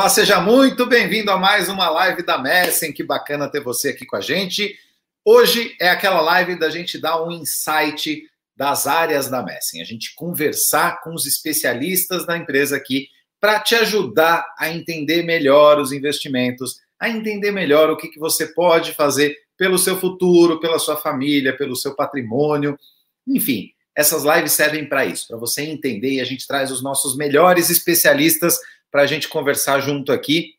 Olá, seja muito bem-vindo a mais uma live da Messen. Que bacana ter você aqui com a gente. Hoje é aquela live da gente dar um insight das áreas da Messen, a gente conversar com os especialistas da empresa aqui para te ajudar a entender melhor os investimentos, a entender melhor o que, que você pode fazer pelo seu futuro, pela sua família, pelo seu patrimônio. Enfim, essas lives servem para isso, para você entender e a gente traz os nossos melhores especialistas para a gente conversar junto aqui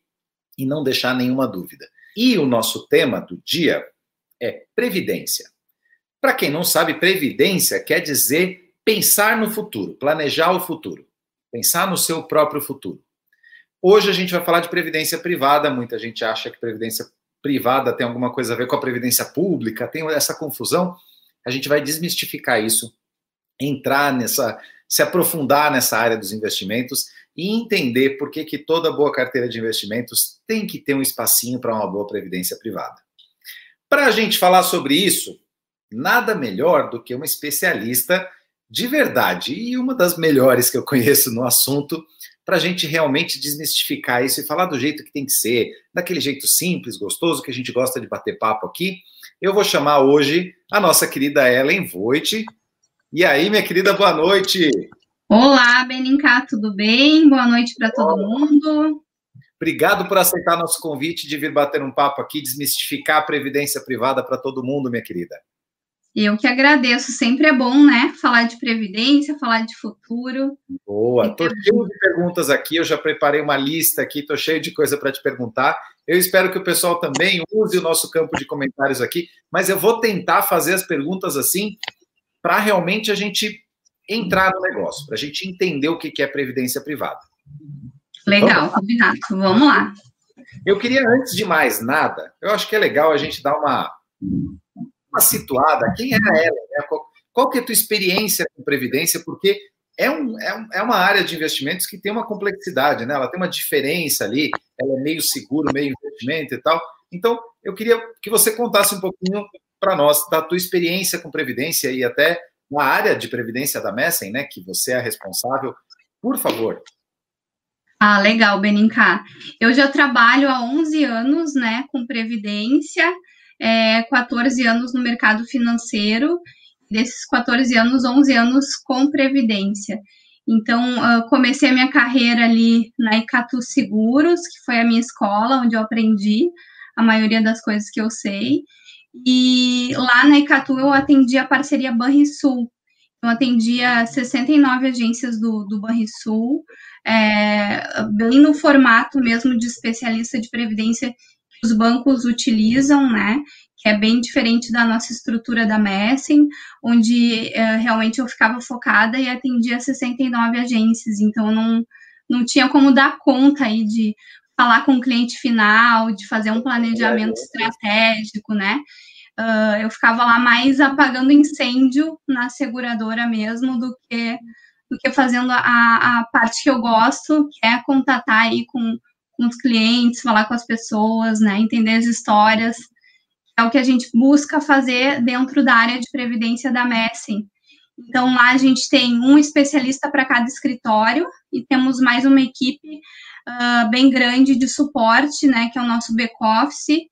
e não deixar nenhuma dúvida. E o nosso tema do dia é previdência. Para quem não sabe, previdência quer dizer pensar no futuro, planejar o futuro, pensar no seu próprio futuro. Hoje a gente vai falar de previdência privada. Muita gente acha que previdência privada tem alguma coisa a ver com a previdência pública, tem essa confusão. A gente vai desmistificar isso, entrar nessa, se aprofundar nessa área dos investimentos e entender por que, que toda boa carteira de investimentos tem que ter um espacinho para uma boa previdência privada. Para a gente falar sobre isso, nada melhor do que uma especialista de verdade e uma das melhores que eu conheço no assunto para a gente realmente desmistificar isso e falar do jeito que tem que ser, daquele jeito simples, gostoso que a gente gosta de bater papo aqui. Eu vou chamar hoje a nossa querida Ellen Voigt. E aí, minha querida, boa noite. Olá, Benincá, tudo bem? Boa noite para todo mundo. Obrigado por aceitar nosso convite de vir bater um papo aqui, desmistificar a previdência privada para todo mundo, minha querida. Eu que agradeço, sempre é bom, né? Falar de previdência, falar de futuro. Boa, estou cheio de perguntas aqui, eu já preparei uma lista aqui, estou cheio de coisa para te perguntar. Eu espero que o pessoal também use o nosso campo de comentários aqui, mas eu vou tentar fazer as perguntas assim para realmente a gente entrar no negócio, para a gente entender o que é previdência privada. Legal, combinado. Vamos lá. Eu queria, antes de mais nada, eu acho que é legal a gente dar uma, uma situada. Quem é a Ellen? Né? Qual, qual que é a tua experiência com previdência? Porque é, um, é, um, é uma área de investimentos que tem uma complexidade, né? Ela tem uma diferença ali, ela é meio seguro, meio investimento e tal. Então, eu queria que você contasse um pouquinho para nós da tua experiência com previdência e até na área de previdência da Messen, né, que você é responsável, por favor. Ah, legal, Benincá. Eu já trabalho há 11 anos, né, com previdência, é, 14 anos no mercado financeiro, desses 14 anos, 11 anos com previdência. Então, comecei a minha carreira ali na Icatu Seguros, que foi a minha escola, onde eu aprendi a maioria das coisas que eu sei. E lá na Icatu eu atendi a parceria Banrisul. Eu atendia 69 agências do, do Banrisul, é, bem no formato mesmo de especialista de previdência que os bancos utilizam, né? Que é bem diferente da nossa estrutura da Messing, onde é, realmente eu ficava focada e atendia 69 agências, então não, não tinha como dar conta aí de falar com o cliente final, de fazer um planejamento estratégico, né? Uh, eu ficava lá mais apagando incêndio na seguradora mesmo do que do que fazendo a, a parte que eu gosto, que é contatar aí com, com os clientes, falar com as pessoas, né, entender as histórias, é o que a gente busca fazer dentro da área de previdência da Messing. Então, lá a gente tem um especialista para cada escritório e temos mais uma equipe uh, bem grande de suporte, né, que é o nosso back-office,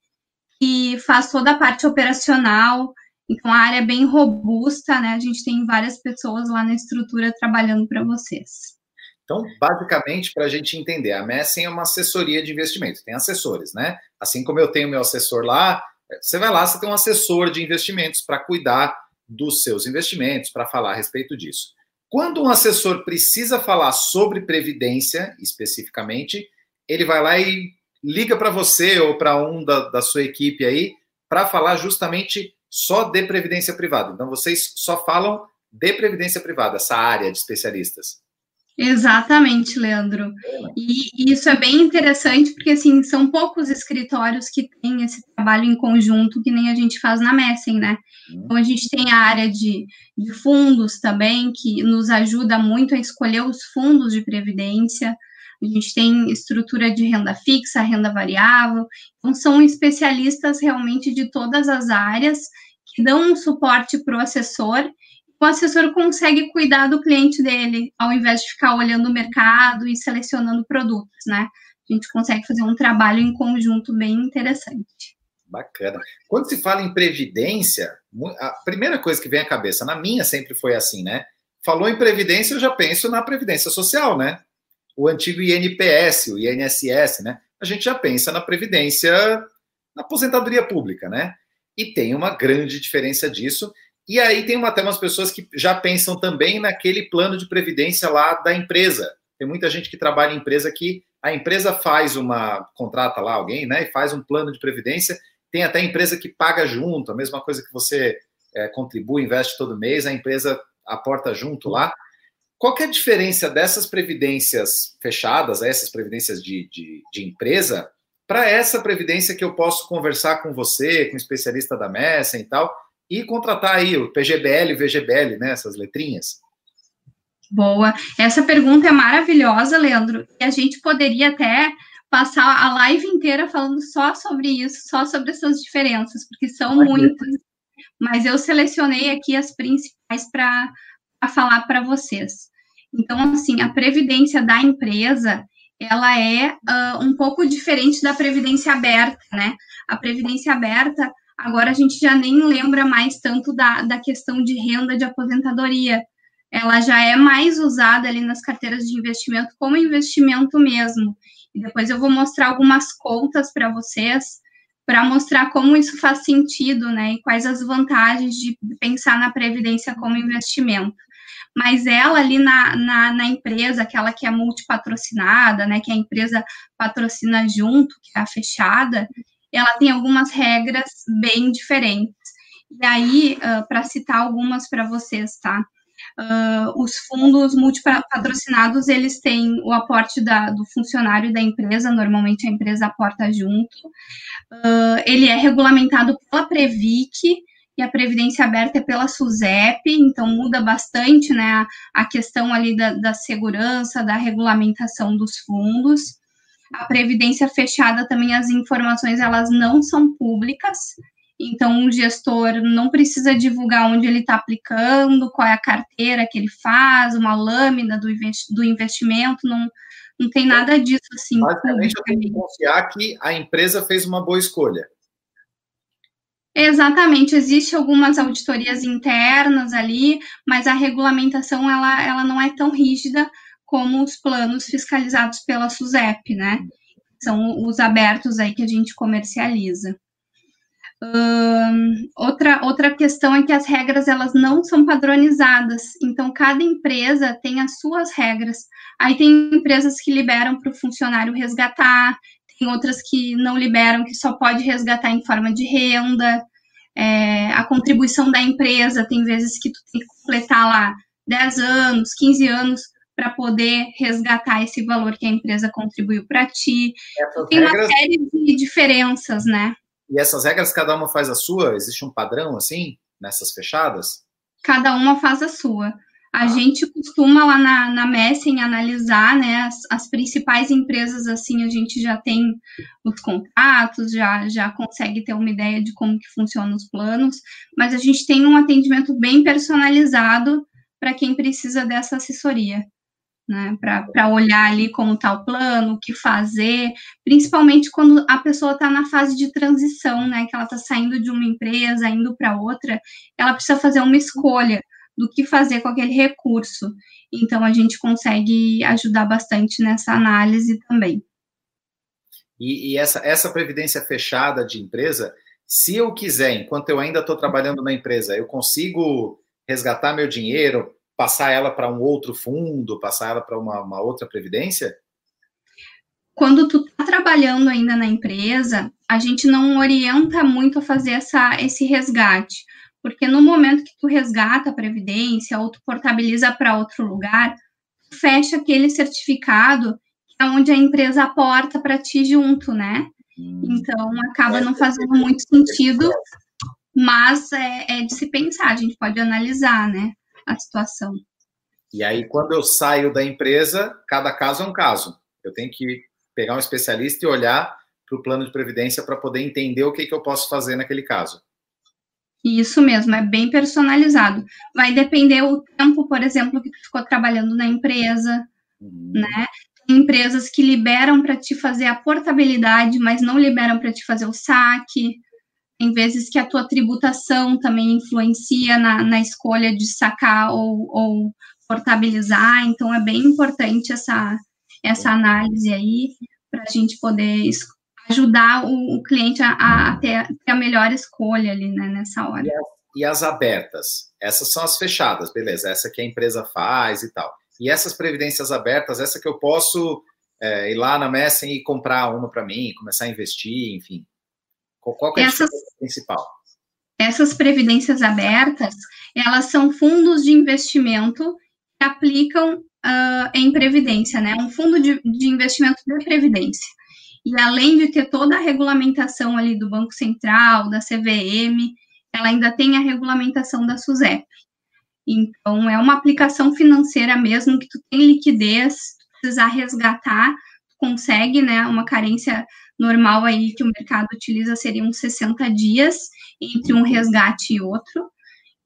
que faz toda a parte operacional. Então, a área é bem robusta, né? A gente tem várias pessoas lá na estrutura trabalhando para vocês. Então, basicamente, para a gente entender, a Messing é uma assessoria de investimento, tem assessores, né? Assim como eu tenho meu assessor lá, você vai lá, você tem um assessor de investimentos para cuidar dos seus investimentos, para falar a respeito disso. Quando um assessor precisa falar sobre previdência, especificamente, ele vai lá e liga para você ou para um da, da sua equipe aí para falar justamente só de previdência privada. Então, vocês só falam de previdência privada, essa área de especialistas. Exatamente, Leandro. E isso é bem interessante, porque assim, são poucos escritórios que têm esse trabalho em conjunto, que nem a gente faz na Messen, né? Uhum. Então a gente tem a área de, de fundos também, que nos ajuda muito a escolher os fundos de previdência. A gente tem estrutura de renda fixa, renda variável. Então, são especialistas realmente de todas as áreas que dão um suporte para o assessor o assessor consegue cuidar do cliente dele, ao invés de ficar olhando o mercado e selecionando produtos, né? A gente consegue fazer um trabalho em conjunto bem interessante. Bacana. Quando se fala em previdência, a primeira coisa que vem à cabeça, na minha sempre foi assim, né? Falou em previdência, eu já penso na previdência social, né? O antigo INPS, o INSS, né? A gente já pensa na previdência, na aposentadoria pública, né? E tem uma grande diferença disso. E aí tem até umas pessoas que já pensam também naquele plano de previdência lá da empresa. Tem muita gente que trabalha em empresa que a empresa faz uma contrata lá alguém, né? E faz um plano de previdência tem até empresa que paga junto, a mesma coisa que você é, contribui, investe todo mês, a empresa aporta junto lá. Qual é a diferença dessas previdências fechadas, essas previdências de, de, de empresa, para essa previdência que eu posso conversar com você, com o especialista da Messa e tal, e contratar aí o PGBL e VGBL, né, essas letrinhas? Boa. Essa pergunta é maravilhosa, Leandro. E a gente poderia até passar a live inteira falando só sobre isso, só sobre essas diferenças, porque são muitas. Mas eu selecionei aqui as principais para falar para vocês. Então, assim, a previdência da empresa, ela é uh, um pouco diferente da previdência aberta, né? A previdência aberta, agora a gente já nem lembra mais tanto da, da questão de renda de aposentadoria. Ela já é mais usada ali nas carteiras de investimento como investimento mesmo. E depois eu vou mostrar algumas contas para vocês, para mostrar como isso faz sentido, né? E quais as vantagens de pensar na previdência como investimento. Mas ela ali na, na, na empresa, aquela que é multipatrocinada, né? Que a empresa patrocina junto, que é a fechada, ela tem algumas regras bem diferentes. E aí, uh, para citar algumas para vocês, tá? Uh, os fundos multipatrocinados, eles têm o aporte da, do funcionário da empresa, normalmente a empresa aporta junto. Uh, ele é regulamentado pela Previc, e a Previdência Aberta é pela SUSEP, então muda bastante né, a, a questão ali da, da segurança, da regulamentação dos fundos. A Previdência Fechada também, as informações, elas não são públicas, então, o gestor não precisa divulgar onde ele está aplicando, qual é a carteira que ele faz, uma lâmina do, investimento, não, não tem nada disso assim. Basicamente, eu tenho que confiar que a empresa fez uma boa escolha. Exatamente, existe algumas auditorias internas ali, mas a regulamentação ela, ela não é tão rígida como os planos fiscalizados pela SUSEP, né? São os abertos aí que a gente comercializa outra, outra questão é que as regras elas não são padronizadas, então cada empresa tem as suas regras. Aí tem empresas que liberam para o funcionário resgatar, tem outras que não liberam, que só pode resgatar em forma de renda. É, a contribuição da empresa, tem vezes que tu tem que completar lá 10 anos, 15 anos para poder resgatar esse valor que a empresa contribuiu para ti. Essas tem regras... uma série de diferenças, né? E essas regras, cada uma faz a sua? Existe um padrão, assim, nessas fechadas? Cada uma faz a sua. A ah. gente costuma lá na, na Messen analisar, né, as, as, principais empresas, assim, a gente já tem os contatos, já, já consegue ter uma ideia de como que funcionam os planos, mas a gente tem um atendimento bem personalizado para quem precisa dessa assessoria né, para olhar ali como está o plano, o que fazer, principalmente quando a pessoa está na fase de transição, né, que ela está saindo de uma empresa, indo para outra, ela precisa fazer uma escolha do que fazer com aquele recurso. Então, a gente consegue ajudar bastante nessa análise também. E, e essa, essa previdência fechada de empresa, se eu quiser, enquanto eu ainda estou trabalhando na empresa, eu consigo resgatar meu dinheiro, passar ela para um outro fundo, passar ela para uma, uma, outra previdência? Quando tu está trabalhando ainda na empresa, a gente não orienta muito a fazer essa, esse resgate, porque no momento que tu resgata a previdência ou tu portabiliza para outro lugar, fecha aquele certificado que é onde a empresa aporta para ti junto, né? Hum. Então acaba não fazendo muito sentido, mas é, é de se pensar, a gente pode analisar, né? A situação. E aí, quando eu saio da empresa, cada caso é um caso. Eu tenho que pegar um especialista e olhar para o plano de previdência para poder entender o que, que eu posso fazer naquele caso. Isso mesmo, é bem personalizado. Vai depender o tempo, por exemplo, que tu ficou trabalhando na empresa, uhum. né? empresas que liberam para te fazer a portabilidade, mas não liberam para te fazer o saque. Em vezes que a tua tributação também influencia na, na escolha de sacar ou, ou portabilizar. Então, é bem importante essa, essa análise aí para a gente poder ajudar o, o cliente a, a, ter, a melhor escolha ali né, nessa hora. E as, e as abertas? Essas são as fechadas, beleza? Essa que a empresa faz e tal. E essas previdências abertas, essa que eu posso é, ir lá na Messen e comprar uma para mim, começar a investir, enfim. Qual, é essas, a principal? Essas previdências abertas, elas são fundos de investimento que aplicam uh, em previdência, né? Um fundo de, de investimento de previdência. E além de ter toda a regulamentação ali do Banco Central, da CVM, ela ainda tem a regulamentação da SUSEP. Então, é uma aplicação financeira mesmo que tu tem liquidez, precisar resgatar, consegue, né, uma carência normal aí que o mercado utiliza seria uns 60 dias entre um resgate e outro.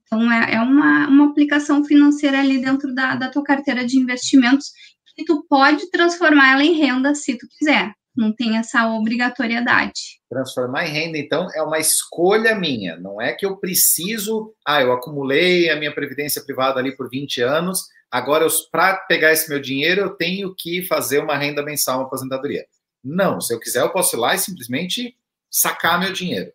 Então, é, é uma, uma aplicação financeira ali dentro da, da tua carteira de investimentos que tu pode transformar ela em renda se tu quiser não tem essa obrigatoriedade. Transformar em renda, então, é uma escolha minha, não é que eu preciso, ah, eu acumulei a minha previdência privada ali por 20 anos, agora para pegar esse meu dinheiro eu tenho que fazer uma renda mensal, uma aposentadoria. Não, se eu quiser eu posso ir lá e simplesmente sacar meu dinheiro.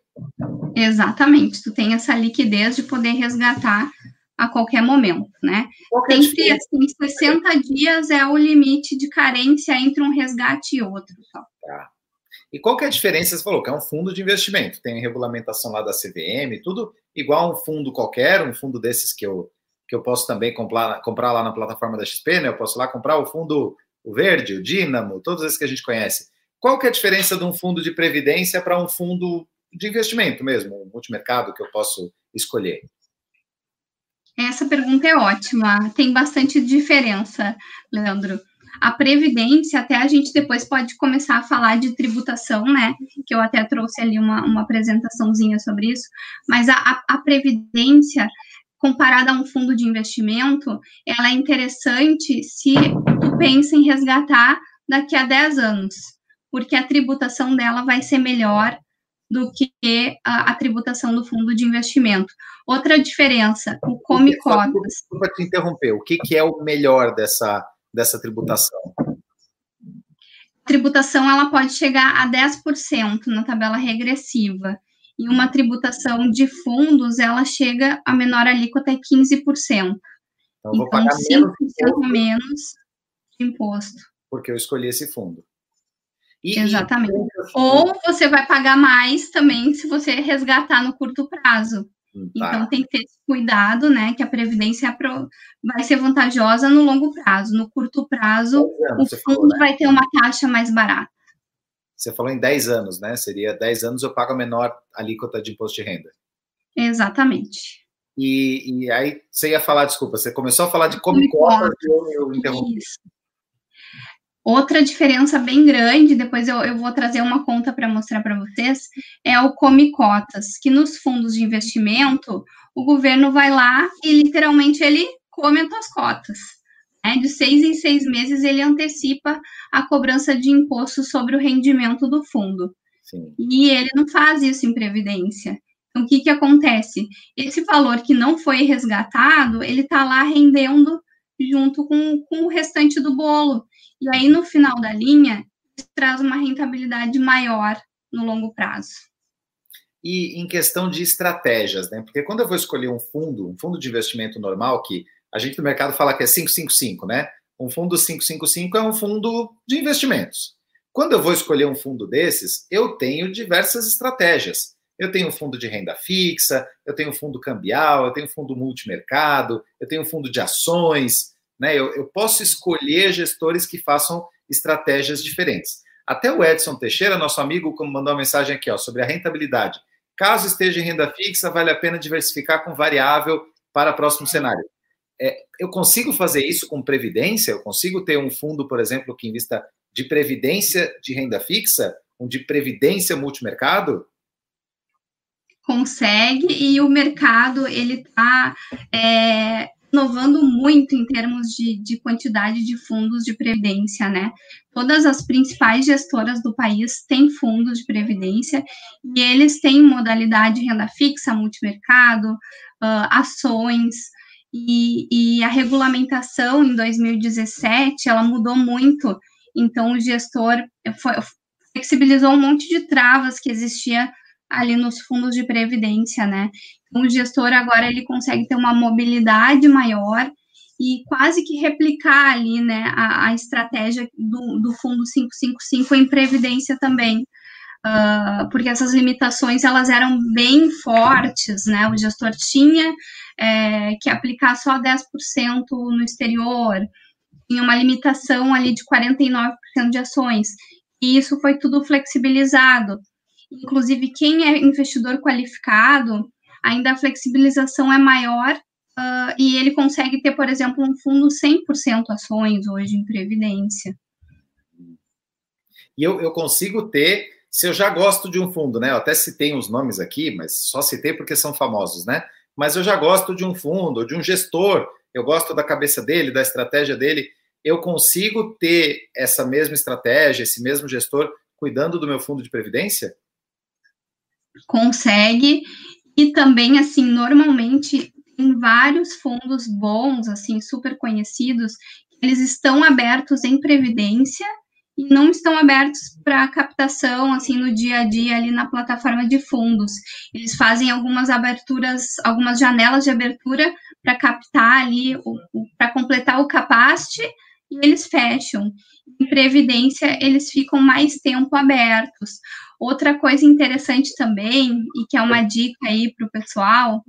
Exatamente, tu tem essa liquidez de poder resgatar a qualquer momento, né? Sempre assim, 60 dias é o limite de carência entre um resgate e outro. Só. Tá. E qual que é a diferença? Você falou que é um fundo de investimento, tem regulamentação lá da CVM, tudo igual a um fundo qualquer, um fundo desses que eu, que eu posso também comprar, comprar lá na plataforma da XP, né? Eu posso lá comprar o fundo o verde, o Dínamo, todos esses que a gente conhece. Qual que é a diferença de um fundo de previdência para um fundo de investimento mesmo, um multimercado que eu posso escolher? Essa pergunta é ótima. Tem bastante diferença, Leandro. A previdência, até a gente depois pode começar a falar de tributação, né? Que eu até trouxe ali uma, uma apresentaçãozinha sobre isso. Mas a, a, a previdência, comparada a um fundo de investimento, ela é interessante se tu pensa em resgatar daqui a 10 anos, porque a tributação dela vai ser melhor do que a, a, tributação do fundo de investimento. Outra diferença, o come cotas. Desculpa te interromper, o que, que é o melhor dessa, dessa tributação? A tributação ela pode chegar a 10% na tabela regressiva. E uma tributação de fundos, ela chega a menor alíquota é 15%. Então, então 5% menos, menos de imposto. Porque eu escolhi esse fundo. E, Exatamente. E... Ou você vai pagar mais também se você resgatar no curto prazo. Hum, tá. Então tem que ter cuidado, né? Que a previdência vai ser vantajosa no longo prazo. No curto prazo, o fundo falou, né? vai ter uma taxa mais barata. Você falou em 10 anos, né? Seria 10 anos eu pago a menor alíquota de imposto de renda. Exatamente. E, e aí você ia falar, desculpa, você começou a falar de como cotas e eu, eu interrompi. Isso. Outra diferença bem grande, depois eu, eu vou trazer uma conta para mostrar para vocês, é o come cotas, que nos fundos de investimento, o governo vai lá e literalmente ele come as tuas cotas. Né? De seis em seis meses ele antecipa a cobrança de imposto sobre o rendimento do fundo. Sim. E ele não faz isso em previdência. Então, o que, que acontece? Esse valor que não foi resgatado, ele está lá rendendo junto com, com o restante do bolo. E aí, no final da linha, traz uma rentabilidade maior no longo prazo. E em questão de estratégias, né? Porque quando eu vou escolher um fundo, um fundo de investimento normal, que a gente no mercado fala que é 555, né? Um fundo 555 é um fundo de investimentos. Quando eu vou escolher um fundo desses, eu tenho diversas estratégias. Eu tenho um fundo de renda fixa, eu tenho um fundo cambial, eu tenho um fundo multimercado, eu tenho um fundo de ações, né? Eu, eu posso escolher gestores que façam estratégias diferentes. Até o Edson Teixeira, nosso amigo, mandou uma mensagem aqui ó, sobre a rentabilidade. Caso esteja em renda fixa, vale a pena diversificar com variável para o próximo cenário. É, eu consigo fazer isso com previdência? Eu consigo ter um fundo, por exemplo, que invista de previdência de renda fixa, um de previdência multimercado? Consegue, e o mercado, ele está é, inovando muito em termos de, de quantidade de fundos de previdência, né? Todas as principais gestoras do país têm fundos de previdência e eles têm modalidade renda fixa, multimercado, uh, ações, e, e, a regulamentação em 2017 ela mudou muito, então o gestor foi, flexibilizou um monte de travas que existia ali nos fundos de previdência, né? Então, o gestor agora ele consegue ter uma mobilidade maior e quase que replicar ali, né, a, a estratégia do, do fundo 555 em previdência também. Uh, porque essas limitações elas eram bem fortes, né? O gestor tinha é, que aplicar só 10% no exterior, tinha uma limitação ali de 49% de ações, e isso foi tudo flexibilizado. Inclusive, quem é investidor qualificado, ainda a flexibilização é maior uh, e ele consegue ter, por exemplo, um fundo 100% ações hoje em previdência. E eu, eu consigo ter, se eu já gosto de um fundo, né? Eu até citei uns nomes aqui, mas só citei porque são famosos, né? Mas eu já gosto de um fundo, de um gestor, eu gosto da cabeça dele, da estratégia dele. Eu consigo ter essa mesma estratégia, esse mesmo gestor cuidando do meu fundo de previdência? Consegue. E também, assim, normalmente em vários fundos bons, assim, super conhecidos, eles estão abertos em previdência e não estão abertos para captação, assim, no dia a dia ali na plataforma de fundos. Eles fazem algumas aberturas, algumas janelas de abertura para captar ali, para completar o capacity, e eles fecham. Em previdência, eles ficam mais tempo abertos. Outra coisa interessante também, e que é uma dica aí para o pessoal,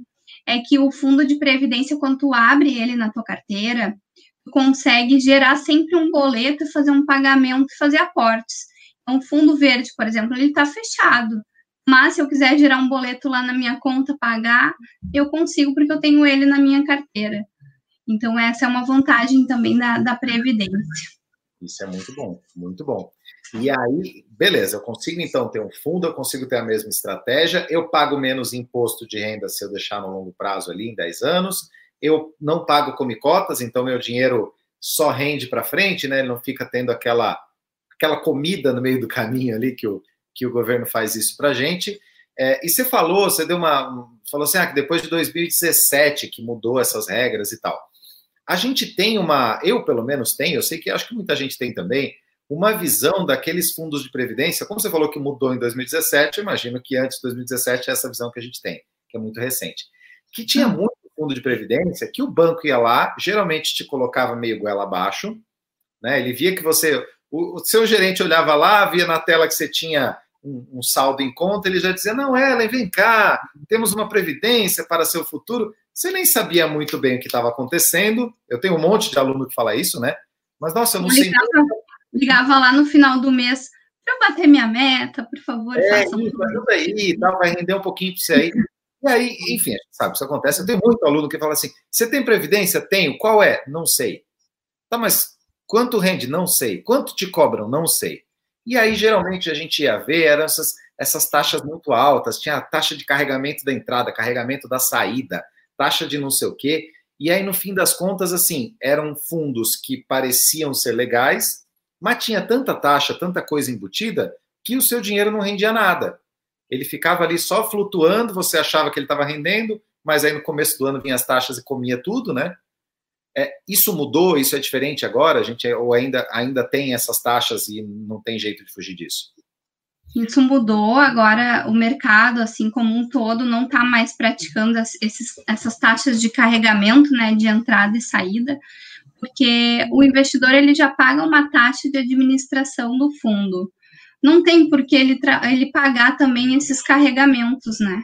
é que o fundo de previdência, quando tu abre ele na tua carteira, tu consegue gerar sempre um boleto fazer um pagamento fazer aportes. Então, o fundo verde, por exemplo, ele está fechado. Mas se eu quiser gerar um boleto lá na minha conta, pagar, eu consigo porque eu tenho ele na minha carteira. Então, essa é uma vantagem também da, da Previdência. Isso é muito bom, muito bom. E aí, beleza, eu consigo então ter um fundo, eu consigo ter a mesma estratégia, eu pago menos imposto de renda se eu deixar no longo prazo ali em 10 anos, eu não pago comicotas, então meu dinheiro só rende para frente, né? Ele não fica tendo aquela aquela comida no meio do caminho ali que o, que o governo faz isso para gente. É, e você falou, você deu uma. Falou assim, ah, que depois de 2017 que mudou essas regras e tal. A gente tem uma, eu pelo menos tenho, eu sei que acho que muita gente tem também, uma visão daqueles fundos de previdência, como você falou que mudou em 2017, eu imagino que antes de 2017 é essa visão que a gente tem, que é muito recente. Que tinha hum. muito fundo de previdência que o banco ia lá, geralmente te colocava meio goela abaixo, né? Ele via que você, o, o seu gerente olhava lá, via na tela que você tinha um, um, saldo em conta, ele já dizia: Não, Ellen, vem cá, temos uma previdência para seu futuro. Você nem sabia muito bem o que estava acontecendo. Eu tenho um monte de aluno que fala isso, né? Mas, nossa, eu não ligava, sei. Ligava lá no final do mês para bater minha meta, por favor, é, isso, ajuda aí, tá, vai render um pouquinho para você aí. E aí, enfim, sabe, isso acontece. Eu tenho muito aluno que fala assim: você tem previdência? Tenho. Qual é? Não sei. Tá, mas quanto rende? Não sei. Quanto te cobram? Não sei. E aí, geralmente, a gente ia ver eram essas, essas taxas muito altas. Tinha a taxa de carregamento da entrada, carregamento da saída, taxa de não sei o quê. E aí, no fim das contas, assim, eram fundos que pareciam ser legais, mas tinha tanta taxa, tanta coisa embutida, que o seu dinheiro não rendia nada. Ele ficava ali só flutuando, você achava que ele estava rendendo, mas aí no começo do ano vinha as taxas e comia tudo, né? É, isso mudou? Isso é diferente agora? A gente ou ainda, ainda tem essas taxas e não tem jeito de fugir disso? Isso mudou, agora o mercado, assim como um todo, não está mais praticando esses, essas taxas de carregamento, né, de entrada e saída, porque o investidor ele já paga uma taxa de administração do fundo. Não tem por que ele, ele pagar também esses carregamentos, né?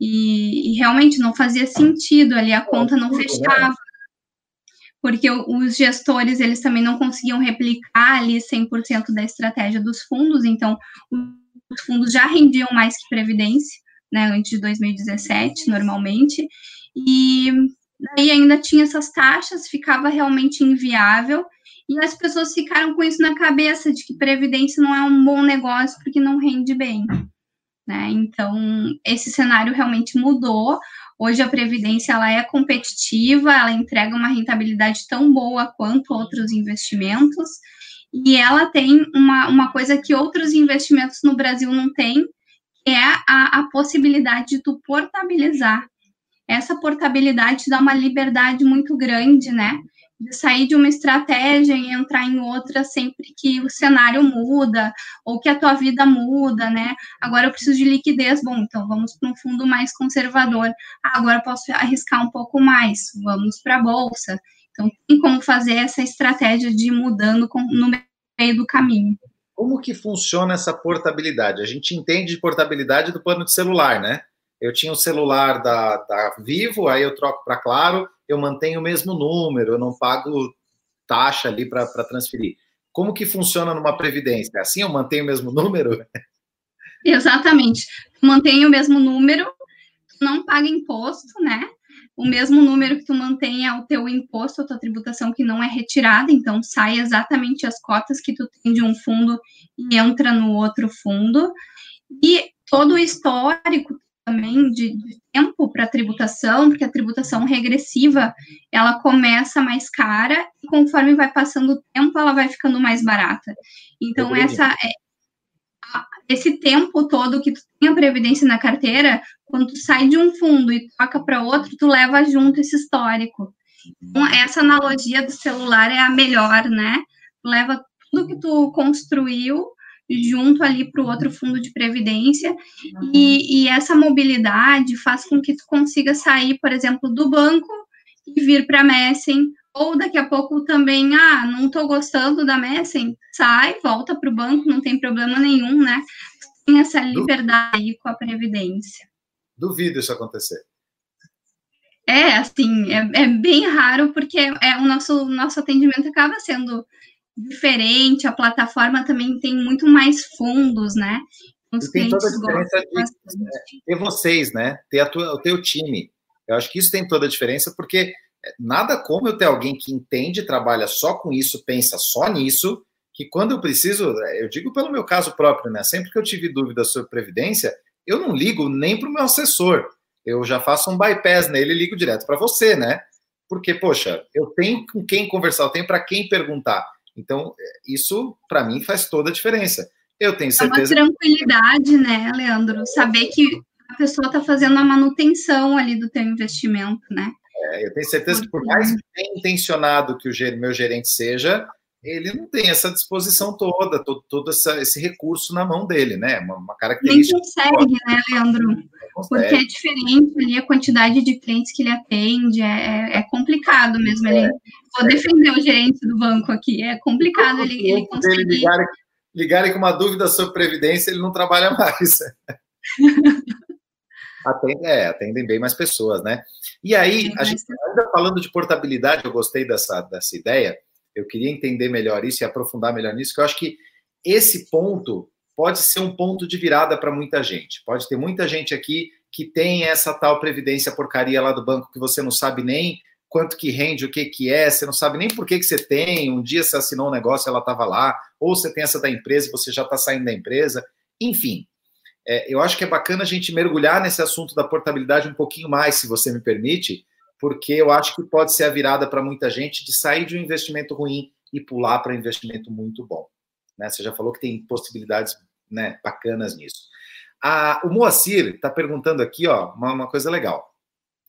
E, e, realmente não fazia sentido ali, a conta não fechava porque os gestores eles também não conseguiam replicar ali 100% da estratégia dos fundos, então os fundos já rendiam mais que previdência, né, antes de 2017, normalmente, e aí ainda tinha essas taxas, ficava realmente inviável, e as pessoas ficaram com isso na cabeça de que previdência não é um bom negócio porque não rende bem. Né? Então, esse cenário realmente mudou. Hoje a previdência ela é competitiva, ela entrega uma rentabilidade tão boa quanto outros investimentos, e ela tem uma, uma coisa que outros investimentos no Brasil não têm, que é a, a possibilidade de tu portabilizar. Essa portabilidade dá uma liberdade muito grande, né? de sair de uma estratégia e entrar em outra sempre que o cenário muda ou que a tua vida muda, né? Agora eu preciso de liquidez, bom, então vamos para um fundo mais conservador. Ah, agora posso arriscar um pouco mais, vamos para a bolsa. Então tem como fazer essa estratégia de ir mudando no meio do caminho. Como que funciona essa portabilidade? A gente entende de portabilidade do plano de celular, né? Eu tinha o celular da, da Vivo, aí eu troco para Claro, eu mantenho o mesmo número, eu não pago taxa ali para transferir. Como que funciona numa previdência? Assim eu mantenho o mesmo número? Exatamente. Mantém o mesmo número, não paga imposto, né? O mesmo número que tu mantém é o teu imposto, a tua tributação que não é retirada, então sai exatamente as cotas que tu tem de um fundo e entra no outro fundo. E todo o histórico também de, de tempo para tributação, porque a tributação regressiva ela começa mais cara e conforme vai passando o tempo ela vai ficando mais barata. Então essa é, esse tempo todo que tu tem a previdência na carteira, quando tu sai de um fundo e toca para outro, tu leva junto esse histórico. Então, essa analogia do celular é a melhor, né? Tu leva tudo que tu construiu junto ali para o outro fundo de previdência, e, e, essa mobilidade faz com que tu consiga sair, por exemplo, do banco e vir para a Messen, ou daqui a pouco também, ah, não estou gostando da Messen, sai, volta para o banco, não tem problema nenhum, né? Tem essa liberdade aí com a Previdência. Duvido isso acontecer. É, assim, é, é bem raro, porque é, o nosso, nosso atendimento acaba sendo diferente, a plataforma também tem muito mais fundos, né? Os e tem toda a diferença de ter vocês, né? Ter a tua, o teu time. Eu acho que isso tem toda a diferença, porque nada como eu ter alguém que entende, trabalha só com isso, pensa só nisso, que quando eu preciso, eu digo pelo meu caso próprio, né? Sempre que eu tive dúvida sobre previdência, eu não ligo nem para o meu assessor. Eu já faço um bypass nele e ligo direto para você, né? Porque, poxa, eu tenho com quem conversar, eu tenho para quem perguntar. Então, isso, para mim, faz toda a diferença. Eu tenha certeza. É uma tranquilidade, né, Leandro? Saber que a pessoa está fazendo a manutenção ali do teu investimento, né? É, eu tenho certeza que, por mais bem intencionado que o meu gerente seja, ele não tem essa disposição toda, todo, todo essa, esse recurso na mão dele, né? Uma, uma característica. Nem consegue, né, Leandro? Porque é diferente ali a quantidade de clientes que ele atende, é, é, é complicado mesmo. Ele, é, vou defender o gerente do banco aqui, é complicado ele, ele conseguir. Ligarem, ligarem com uma dúvida sobre previdência, ele não trabalha mais. Atendem, é, atendem bem mais pessoas, né? E aí, a gente ainda falando de portabilidade, eu gostei dessa, dessa ideia eu queria entender melhor isso e aprofundar melhor nisso, que eu acho que esse ponto pode ser um ponto de virada para muita gente. Pode ter muita gente aqui que tem essa tal previdência porcaria lá do banco que você não sabe nem quanto que rende, o que que é, você não sabe nem por que que você tem, um dia você assinou um negócio ela estava lá, ou você tem essa da empresa você já está saindo da empresa, enfim. É, eu acho que é bacana a gente mergulhar nesse assunto da portabilidade um pouquinho mais, se você me permite, porque eu acho que pode ser a virada para muita gente de sair de um investimento ruim e pular para um investimento muito bom. Né? Você já falou que tem possibilidades né, bacanas nisso. o Moacir está perguntando aqui ó, uma, uma, coisa legal.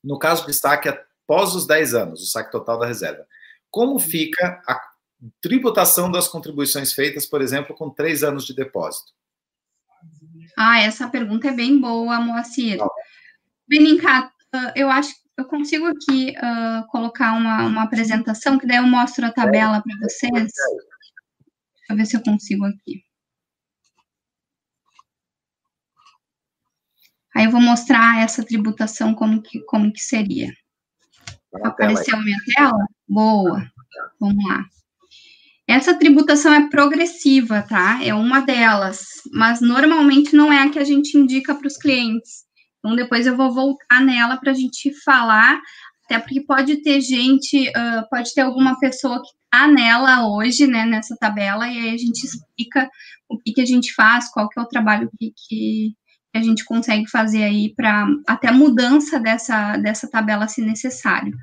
No caso de destaque após os 10 anos, o saque total da reserva, como fica a tributação das contribuições feitas, por exemplo, com 3 anos de depósito? Ah, essa pergunta é bem boa, Moacir. Beninca, eu acho eu consigo aqui uh, colocar uma, uma apresentação, que daí eu mostro a tabela para vocês. Deixa eu ver se eu consigo aqui. Aí eu vou mostrar essa tributação como que, como que seria. Apareceu a minha tela? Boa. Vamos lá. Essa tributação é progressiva, tá? É uma delas, mas normalmente não é a que a gente indica para os clientes. Então, depois eu vou voltar nela para a gente falar, até porque pode ter gente, uh, pode ter alguma pessoa que está nela hoje, né, nessa tabela, e aí a gente explica o que, que a gente faz, qual que é o trabalho que, que a gente consegue fazer aí para até mudança dessa, dessa tabela se necessário.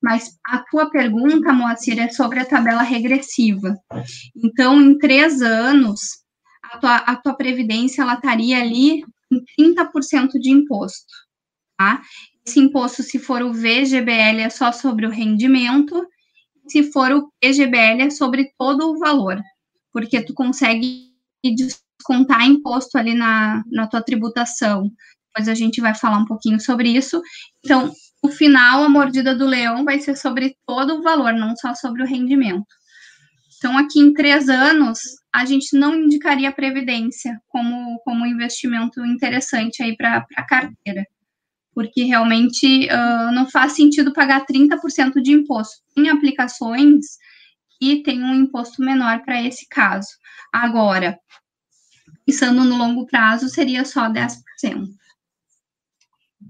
Mas a tua pergunta, Moacir, é sobre a tabela regressiva. Então, em três anos, a tua, a tua previdência ela estaria ali em 30% de imposto, tá? Esse imposto, se for o VGBL, é só sobre o rendimento, se for o PGBL, é sobre todo o valor, porque tu consegue descontar imposto ali na, na tua tributação. Depois a gente vai falar um pouquinho sobre isso. Então, no final, a mordida do leão vai ser sobre todo o valor, não só sobre o rendimento. Então, aqui em três anos, a gente não indicaria previdência como, como investimento interessante aí para a carteira, porque realmente uh, não faz sentido pagar 30% de imposto. Tem aplicações que tem um imposto menor para esse caso. Agora, pensando no longo prazo, seria só 10%.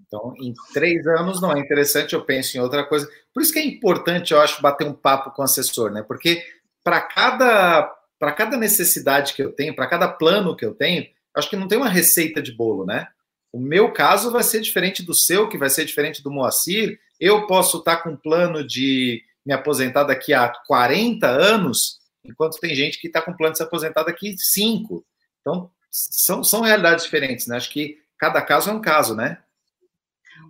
Então, em três anos não é interessante, eu penso em outra coisa. Por isso que é importante, eu acho, bater um papo com o assessor, né? Porque para cada para cada necessidade que eu tenho, para cada plano que eu tenho, acho que não tem uma receita de bolo, né? O meu caso vai ser diferente do seu, que vai ser diferente do Moacir. Eu posso estar com um plano de me aposentar daqui a 40 anos, enquanto tem gente que está com plano de se aposentar daqui 5. Então, são, são realidades diferentes, né? Acho que cada caso é um caso, né?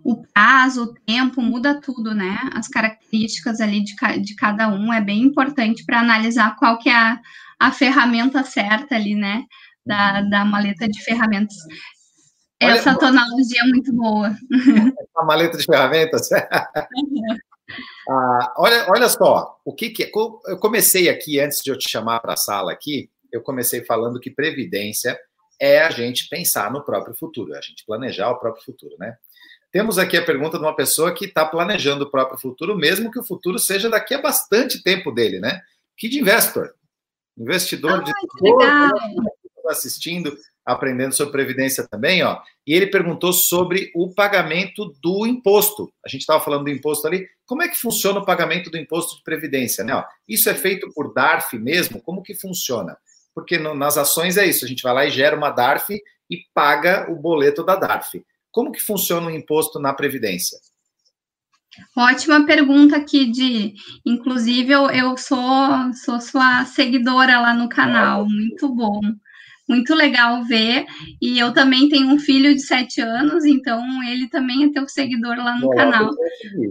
O prazo, o tempo, muda tudo, né? As características ali de, de cada um é bem importante para analisar qual que é a, a ferramenta certa ali, né? Da, da maleta de ferramentas. Olha, Essa tonalogia é muito boa. A maleta de ferramentas? ah, olha, olha só, o que, que é, eu comecei aqui, antes de eu te chamar para a sala aqui, eu comecei falando que previdência é a gente pensar no próprio futuro, é a gente planejar o próprio futuro, né? Temos aqui a pergunta de uma pessoa que está planejando o próprio futuro, mesmo que o futuro seja daqui a bastante tempo dele, né? Kid Investor, investidor de todo assistindo, aprendendo sobre previdência também, ó. E ele perguntou sobre o pagamento do imposto. A gente estava falando do imposto ali. Como é que funciona o pagamento do imposto de previdência, né? Ó, isso é feito por DARF mesmo? Como que funciona? Porque no, nas ações é isso. A gente vai lá e gera uma DARF e paga o boleto da DARF. Como que funciona o imposto na Previdência? Ótima pergunta aqui, de inclusive eu, eu sou, sou sua seguidora lá no canal, muito bom, muito legal ver, e eu também tenho um filho de sete anos, então ele também é teu seguidor lá no canal.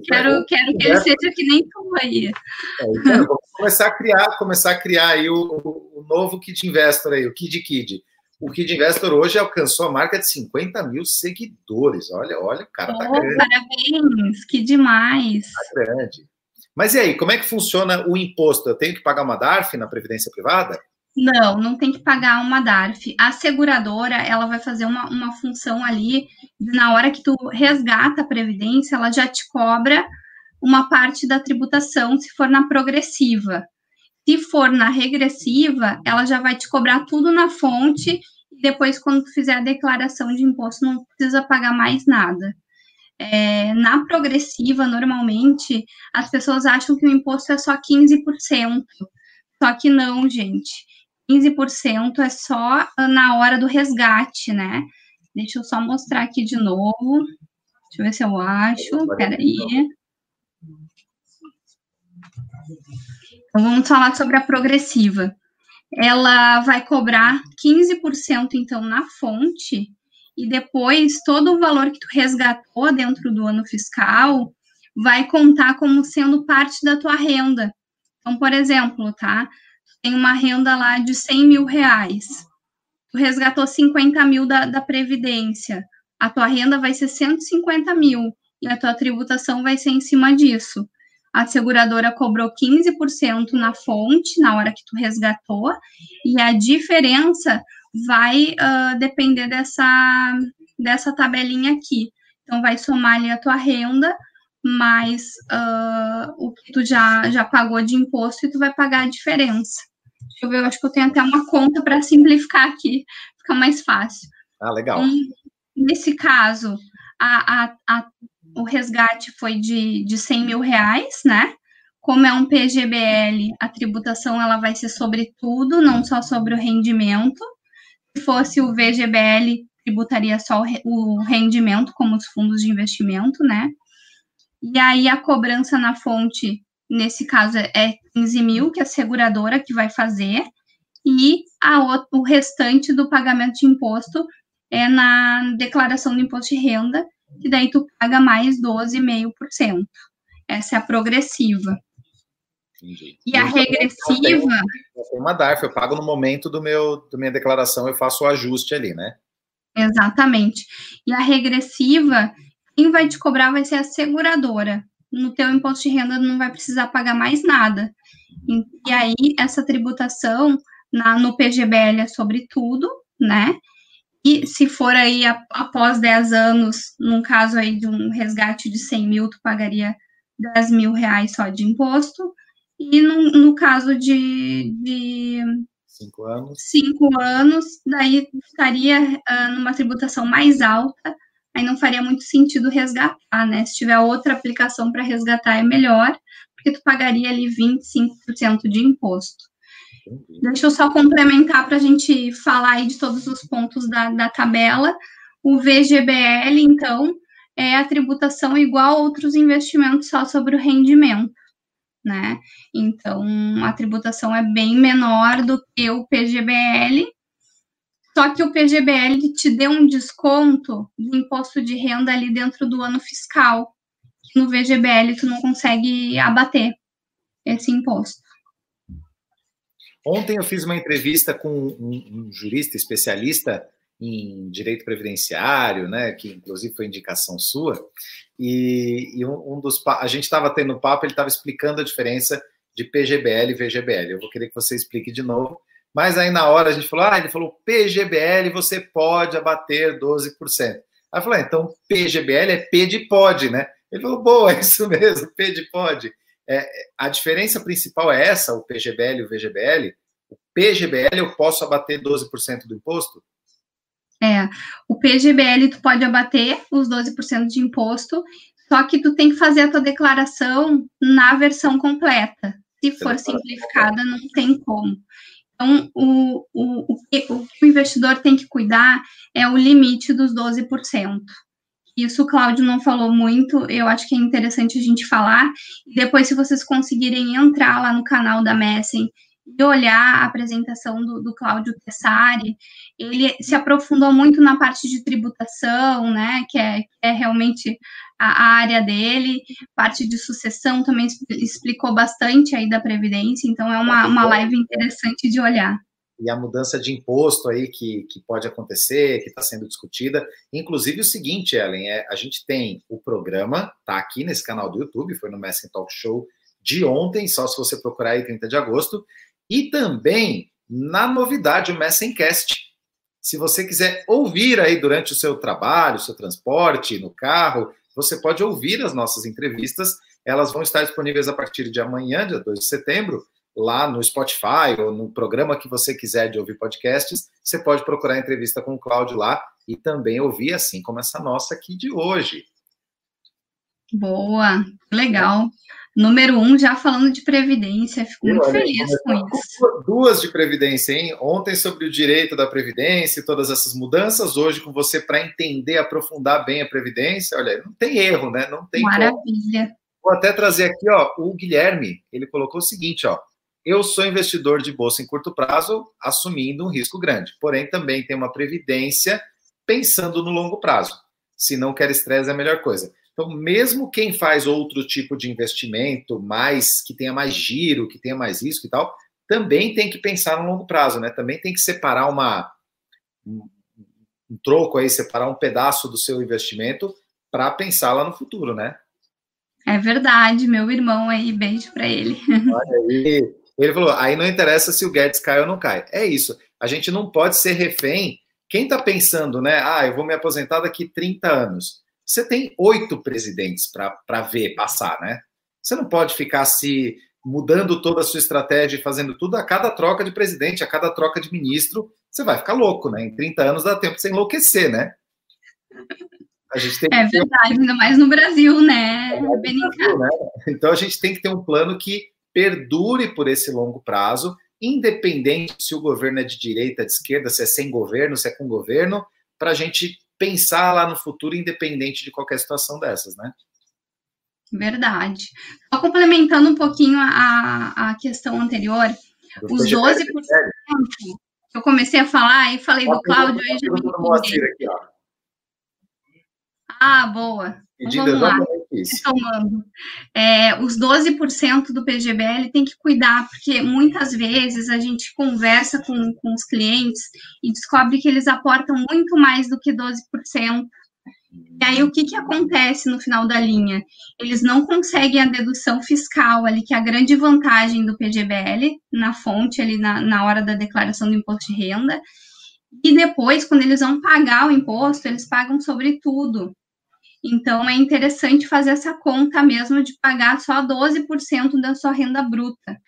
Quero, quero que ele seja que nem tu aí. É, então, vamos começar a criar, começar a criar aí o, o novo Kid Investor aí, o Kid Kid. O Kid Investor hoje alcançou a marca de 50 mil seguidores. Olha, olha, o cara tá oh, grande. Parabéns, que demais. Tá grande. Mas e aí, como é que funciona o imposto? Eu tenho que pagar uma DARF na Previdência Privada? Não, não tem que pagar uma DARF. A seguradora, ela vai fazer uma, uma função ali, na hora que tu resgata a Previdência, ela já te cobra uma parte da tributação, se for na progressiva. Se for na regressiva, ela já vai te cobrar tudo na fonte depois, quando fizer a declaração de imposto, não precisa pagar mais nada. É, na progressiva, normalmente, as pessoas acham que o imposto é só 15%. Só que não, gente. 15% é só na hora do resgate, né? Deixa eu só mostrar aqui de novo. Deixa eu ver se eu acho. Peraí. Então, vamos falar sobre a progressiva. Ela vai cobrar 15% então na fonte e depois todo o valor que tu resgatou dentro do ano fiscal vai contar como sendo parte da tua renda. Então, por exemplo, tá? Tem uma renda lá de 100 mil reais. Tu resgatou 50 mil da, da Previdência. A tua renda vai ser 150 mil e a tua tributação vai ser em cima disso a seguradora cobrou 15% na fonte, na hora que tu resgatou, e a diferença vai uh, depender dessa, dessa tabelinha aqui. Então, vai somar ali a tua renda, mais uh, o que tu já, já pagou de imposto, e tu vai pagar a diferença. Deixa eu ver, eu acho que eu tenho até uma conta para simplificar aqui, fica mais fácil. Ah, legal. nesse caso, a, a, a o resgate foi de, de 100 mil reais, né? Como é um PGBL, a tributação ela vai ser sobre tudo, não só sobre o rendimento. Se fosse o VGBL, tributaria só o rendimento, como os fundos de investimento, né? E aí a cobrança na fonte, nesse caso, é 15 mil, que é a seguradora que vai fazer, e a, o restante do pagamento de imposto é na declaração do imposto de renda, que daí tu paga mais 12,5%. Essa é a progressiva. Entendi. E a regressiva. Eu tenho uma DARF, eu pago no momento do meu da minha declaração, eu faço o ajuste ali, né? Exatamente. E a regressiva, quem vai te cobrar vai ser a seguradora. No teu imposto de renda não vai precisar pagar mais nada. E, e aí, essa tributação na, no PGBL é sobre tudo, né? E se for aí após 10 anos, num caso aí de um resgate de 100 mil, tu pagaria 10 mil reais só de imposto. E no, no caso de, de cinco anos, cinco anos daí ficaria uh, numa tributação mais alta, aí não faria muito sentido resgatar, né? Se tiver outra aplicação para resgatar é melhor, porque tu pagaria ali 25% de imposto. Deixa eu só complementar para a gente falar aí de todos os pontos da, da tabela. O VGBL, então, é a tributação igual a outros investimentos só sobre o rendimento né? Então, a tributação é bem menor do que o PGBL, só que o PGBL te deu um desconto de imposto de renda ali dentro do ano fiscal. No VGBL tu não consegue abater esse imposto. Ontem eu fiz uma entrevista com um, um jurista especialista em direito previdenciário, né, que inclusive foi indicação sua, e, e um, um, dos a gente estava tendo papo, ele estava explicando a diferença de PGBL e VGBL. Eu vou querer que você explique de novo, mas aí na hora a gente falou, ah, ele falou PGBL você pode abater 12%. Aí eu falei, ah, então PGBL é P de pode, né? Ele falou, boa, é isso mesmo, P de pode. É, a diferença principal é essa, o PGBL e o VGBL. O PGBL eu posso abater 12% do imposto? É, o PGBL tu pode abater os 12% de imposto, só que tu tem que fazer a tua declaração na versão completa. Se for simplificada, não tem como. Então, o, o, o, que, o que o investidor tem que cuidar é o limite dos 12%. Isso o Cláudio não falou muito, eu acho que é interessante a gente falar. Depois, se vocês conseguirem entrar lá no canal da Messen e olhar a apresentação do, do Cláudio Tessari, ele se aprofundou muito na parte de tributação, né, que é, que é realmente a, a, área dele, parte de sucessão também explicou bastante aí da Previdência, então é uma, uma live interessante de olhar. E a mudança de imposto aí que, que pode acontecer, que está sendo discutida. Inclusive o seguinte, Ellen, é, a gente tem o programa, tá aqui nesse canal do YouTube, foi no Messing Talk Show de ontem, só se você procurar aí 30 de agosto, e também na novidade, o Messencast. Se você quiser ouvir aí durante o seu trabalho, seu transporte, no carro, você pode ouvir as nossas entrevistas. Elas vão estar disponíveis a partir de amanhã, dia 2 de setembro, lá no Spotify ou no programa que você quiser de ouvir podcasts. Você pode procurar a entrevista com o Cláudio lá e também ouvir, assim como essa nossa aqui de hoje. Boa, legal número um já falando de previdência. Fico muito feliz com isso. Duas de previdência, hein? Ontem sobre o direito da previdência e todas essas mudanças, hoje com você para entender, aprofundar bem a previdência. Olha, não tem erro, né? Não tem. Maravilha. Como. Vou até trazer aqui, ó, o Guilherme. Ele colocou o seguinte, ó. Eu sou investidor de bolsa em curto prazo, assumindo um risco grande. Porém, também tem uma previdência pensando no longo prazo. Se não quer estresse, é a melhor coisa. Então, mesmo quem faz outro tipo de investimento, mais que tenha mais giro, que tenha mais risco e tal, também tem que pensar no longo prazo, né? Também tem que separar uma um, um troco aí, separar um pedaço do seu investimento para pensar lá no futuro, né? É verdade, meu irmão aí, beijo para ele. Olha aí. Ele falou: aí não interessa se o Guedes cai ou não cai. É isso. A gente não pode ser refém. Quem está pensando, né? Ah, eu vou me aposentar daqui 30 anos você tem oito presidentes para ver passar, né? Você não pode ficar se mudando toda a sua estratégia e fazendo tudo a cada troca de presidente, a cada troca de ministro. Você vai ficar louco, né? Em 30 anos dá tempo de você enlouquecer, né? A gente tem é verdade, ainda mais no Brasil, né? É Brasil, né? Então a gente tem que ter um plano que perdure por esse longo prazo, independente se o governo é de direita, de esquerda, se é sem governo, se é com governo, para a gente pensar lá no futuro, independente de qualquer situação dessas, né? Verdade. Só complementando um pouquinho a, a questão anterior, os 12% que eu comecei a falar e falei do Cláudio aí já me aqui, ó. Ah, boa. Então, vamos lá. Retomando. É, os 12% do PGBL tem que cuidar, porque muitas vezes a gente conversa com, com os clientes e descobre que eles aportam muito mais do que 12%. E aí, o que, que acontece no final da linha? Eles não conseguem a dedução fiscal ali, que é a grande vantagem do PGBL, na fonte, ali na, na hora da declaração do imposto de renda. E depois, quando eles vão pagar o imposto, eles pagam sobre tudo. Então, é interessante fazer essa conta mesmo de pagar só 12% da sua renda bruta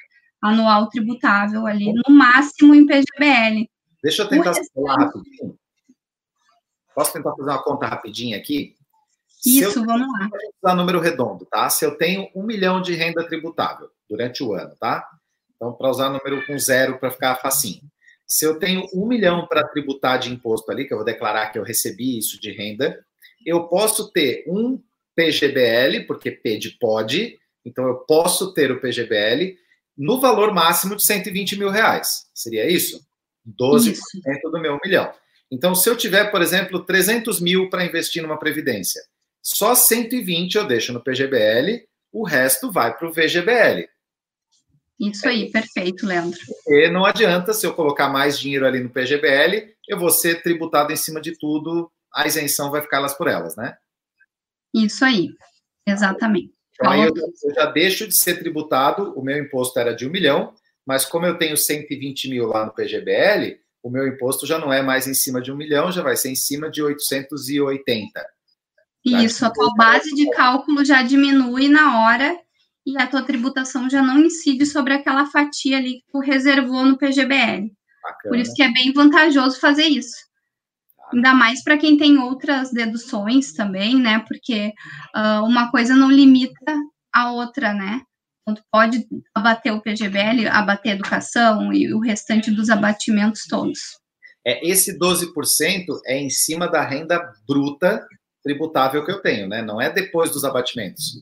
anual tributável ali, no máximo em PGBL. Deixa eu tentar restante... falar rapidinho. Posso tentar fazer uma conta rapidinha aqui? Isso, eu, vamos lá. Usar número redondo, tá? Se eu tenho um milhão de renda tributável durante o ano, tá? Então, para usar número com zero para ficar facinho. Se eu tenho um milhão para tributar de imposto ali, que eu vou declarar que eu recebi isso de renda, eu posso ter um PGBL, porque P de pode, então eu posso ter o PGBL no valor máximo de 120 mil reais. Seria isso? 12% isso. do meu milhão. Então, se eu tiver, por exemplo, 300 mil para investir numa previdência, só 120 eu deixo no PGBL, o resto vai para o VGBL. Isso aí, perfeito, Leandro. E não adianta, se eu colocar mais dinheiro ali no PGBL, eu vou ser tributado em cima de tudo a isenção vai ficar elas por elas, né? Isso aí, exatamente. Então, aí eu, eu, já deixo de ser tributado, o meu imposto era de um milhão, mas como eu tenho 120 mil lá no PGBL, o meu imposto já não é mais em cima de um milhão, já vai ser em cima de 880. Isso, a tua base de cálculo já diminui na hora e a tua tributação já não incide sobre aquela fatia ali que tu reservou no PGBL. Bacana. Por isso que é bem vantajoso fazer isso. Ainda mais para quem tem outras deduções também, né? Porque uh, uma coisa não limita a outra, né? Então, pode abater o PGBL, abater a educação e o restante dos abatimentos todos. É, esse 12% é em cima da renda bruta tributável que eu tenho, né? Não é depois dos abatimentos.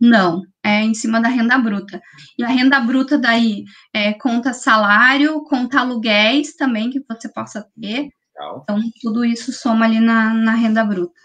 Não, é em cima da renda bruta. E a renda bruta daí é, conta salário, conta aluguéis também que você possa ter, Legal. Então, tudo isso soma ali na, na renda bruta.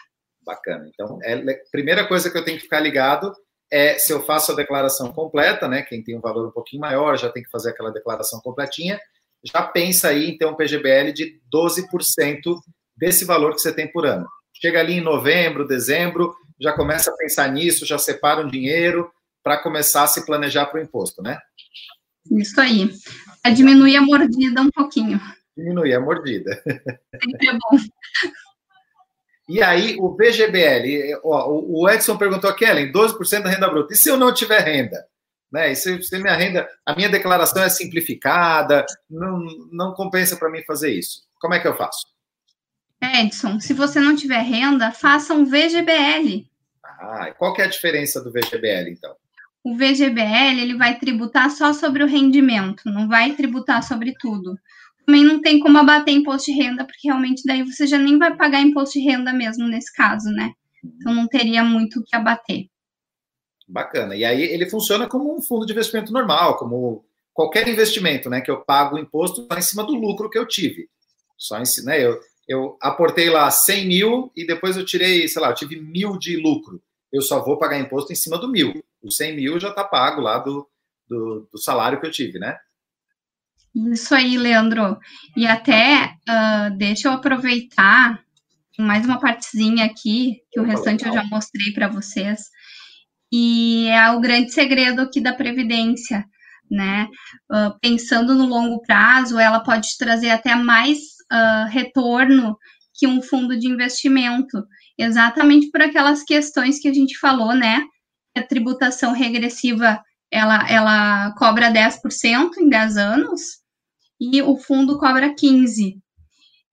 Bacana. Então, é, primeira coisa que eu tenho que ficar ligado é se eu faço a declaração completa, né? Quem tem um valor um pouquinho maior já tem que fazer aquela declaração completinha. Já pensa aí em ter um PGBL de 12% desse valor que você tem por ano. Chega ali em novembro, dezembro, já começa a pensar nisso, já separa um dinheiro para começar a se planejar para o imposto, né? Isso aí. A diminuir a mordida um pouquinho diminuir a mordida. Sempre é bom. E aí, o VGBL, ó, o Edson perguntou, Kellen, 12% da renda bruta. E se eu não tiver renda? Né? E se, se minha renda, a minha declaração é simplificada, não, não compensa para mim fazer isso. Como é que eu faço? Edson, se você não tiver renda, faça um VGBL. Ah, qual que é a diferença do VGBL, então? O VGBL, ele vai tributar só sobre o rendimento, não vai tributar sobre tudo também não tem como abater imposto de renda, porque realmente daí você já nem vai pagar imposto de renda mesmo nesse caso, né? Então não teria muito o que abater. Bacana. E aí ele funciona como um fundo de investimento normal, como qualquer investimento, né? Que eu pago o imposto só em cima do lucro que eu tive. Só em né? Eu, eu aportei lá 100 mil e depois eu tirei, sei lá, eu tive mil de lucro. Eu só vou pagar imposto em cima do mil. O 100 mil já está pago lá do, do, do salário que eu tive, né? Isso aí, Leandro. E até uh, deixa eu aproveitar mais uma partezinha aqui, que o restante eu já mostrei para vocês. E é o grande segredo aqui da Previdência, né? Uh, pensando no longo prazo, ela pode trazer até mais uh, retorno que um fundo de investimento, exatamente por aquelas questões que a gente falou, né? A tributação regressiva ela, ela cobra 10% em 10 anos, e o fundo cobra 15.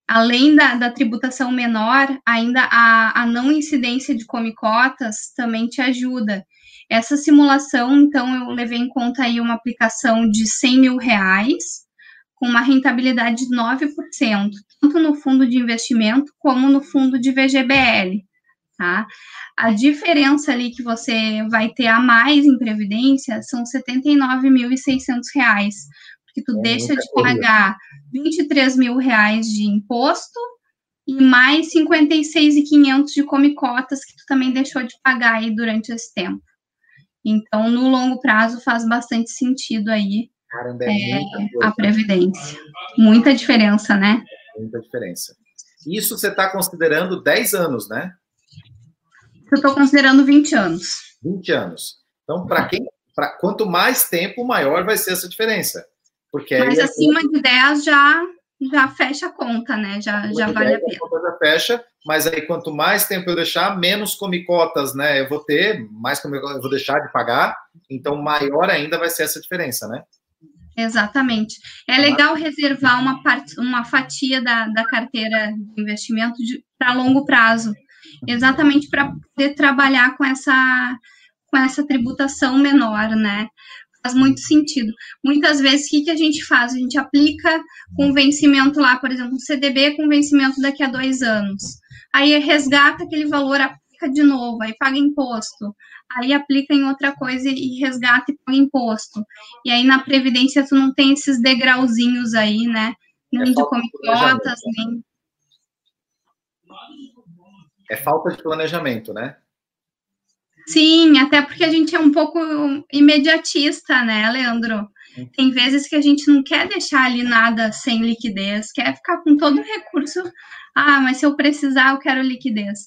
Além da, da tributação menor, ainda a, a não incidência de comicotas também te ajuda. Essa simulação, então, eu levei em conta aí uma aplicação de 100 mil reais, com uma rentabilidade de 9%, tanto no fundo de investimento como no fundo de VGBL, tá? A diferença ali que você vai ter a mais em previdência são R$ 79.600, porque tu é deixa de pagar 23 mil reais de imposto e mais 56,500 de comicotas que tu também deixou de pagar aí durante esse tempo. Então, no longo prazo faz bastante sentido aí Caramba, é é, a previdência. Muita diferença, né? Muita diferença. Isso você está considerando 10 anos, né? Eu estou considerando 20 anos. 20 anos. Então, para quem, pra, quanto mais tempo, maior vai ser essa diferença. Porque Mas acima de 10 já já fecha a conta, né? Já, já vale a pena. A conta já fecha, mas aí quanto mais tempo eu deixar, menos comicotas, né? Eu vou ter, mais comicotas eu vou deixar de pagar, então maior ainda vai ser essa diferença, né? Exatamente. É legal reservar uma, parte, uma fatia da, da carteira de investimento para longo prazo, exatamente para poder trabalhar com essa, com essa tributação menor, né? Faz muito sentido. Muitas vezes, o que, que a gente faz? A gente aplica com vencimento lá, por exemplo, um CDB com vencimento daqui a dois anos. Aí resgata aquele valor, aplica de novo, aí paga imposto. Aí aplica em outra coisa e resgata e paga imposto. E aí na Previdência tu não tem esses degrauzinhos aí, né? Nem é de comicotas, nem. É falta de planejamento, né? Sim, até porque a gente é um pouco imediatista, né, Leandro? Tem vezes que a gente não quer deixar ali nada sem liquidez, quer ficar com todo o recurso. Ah, mas se eu precisar, eu quero liquidez.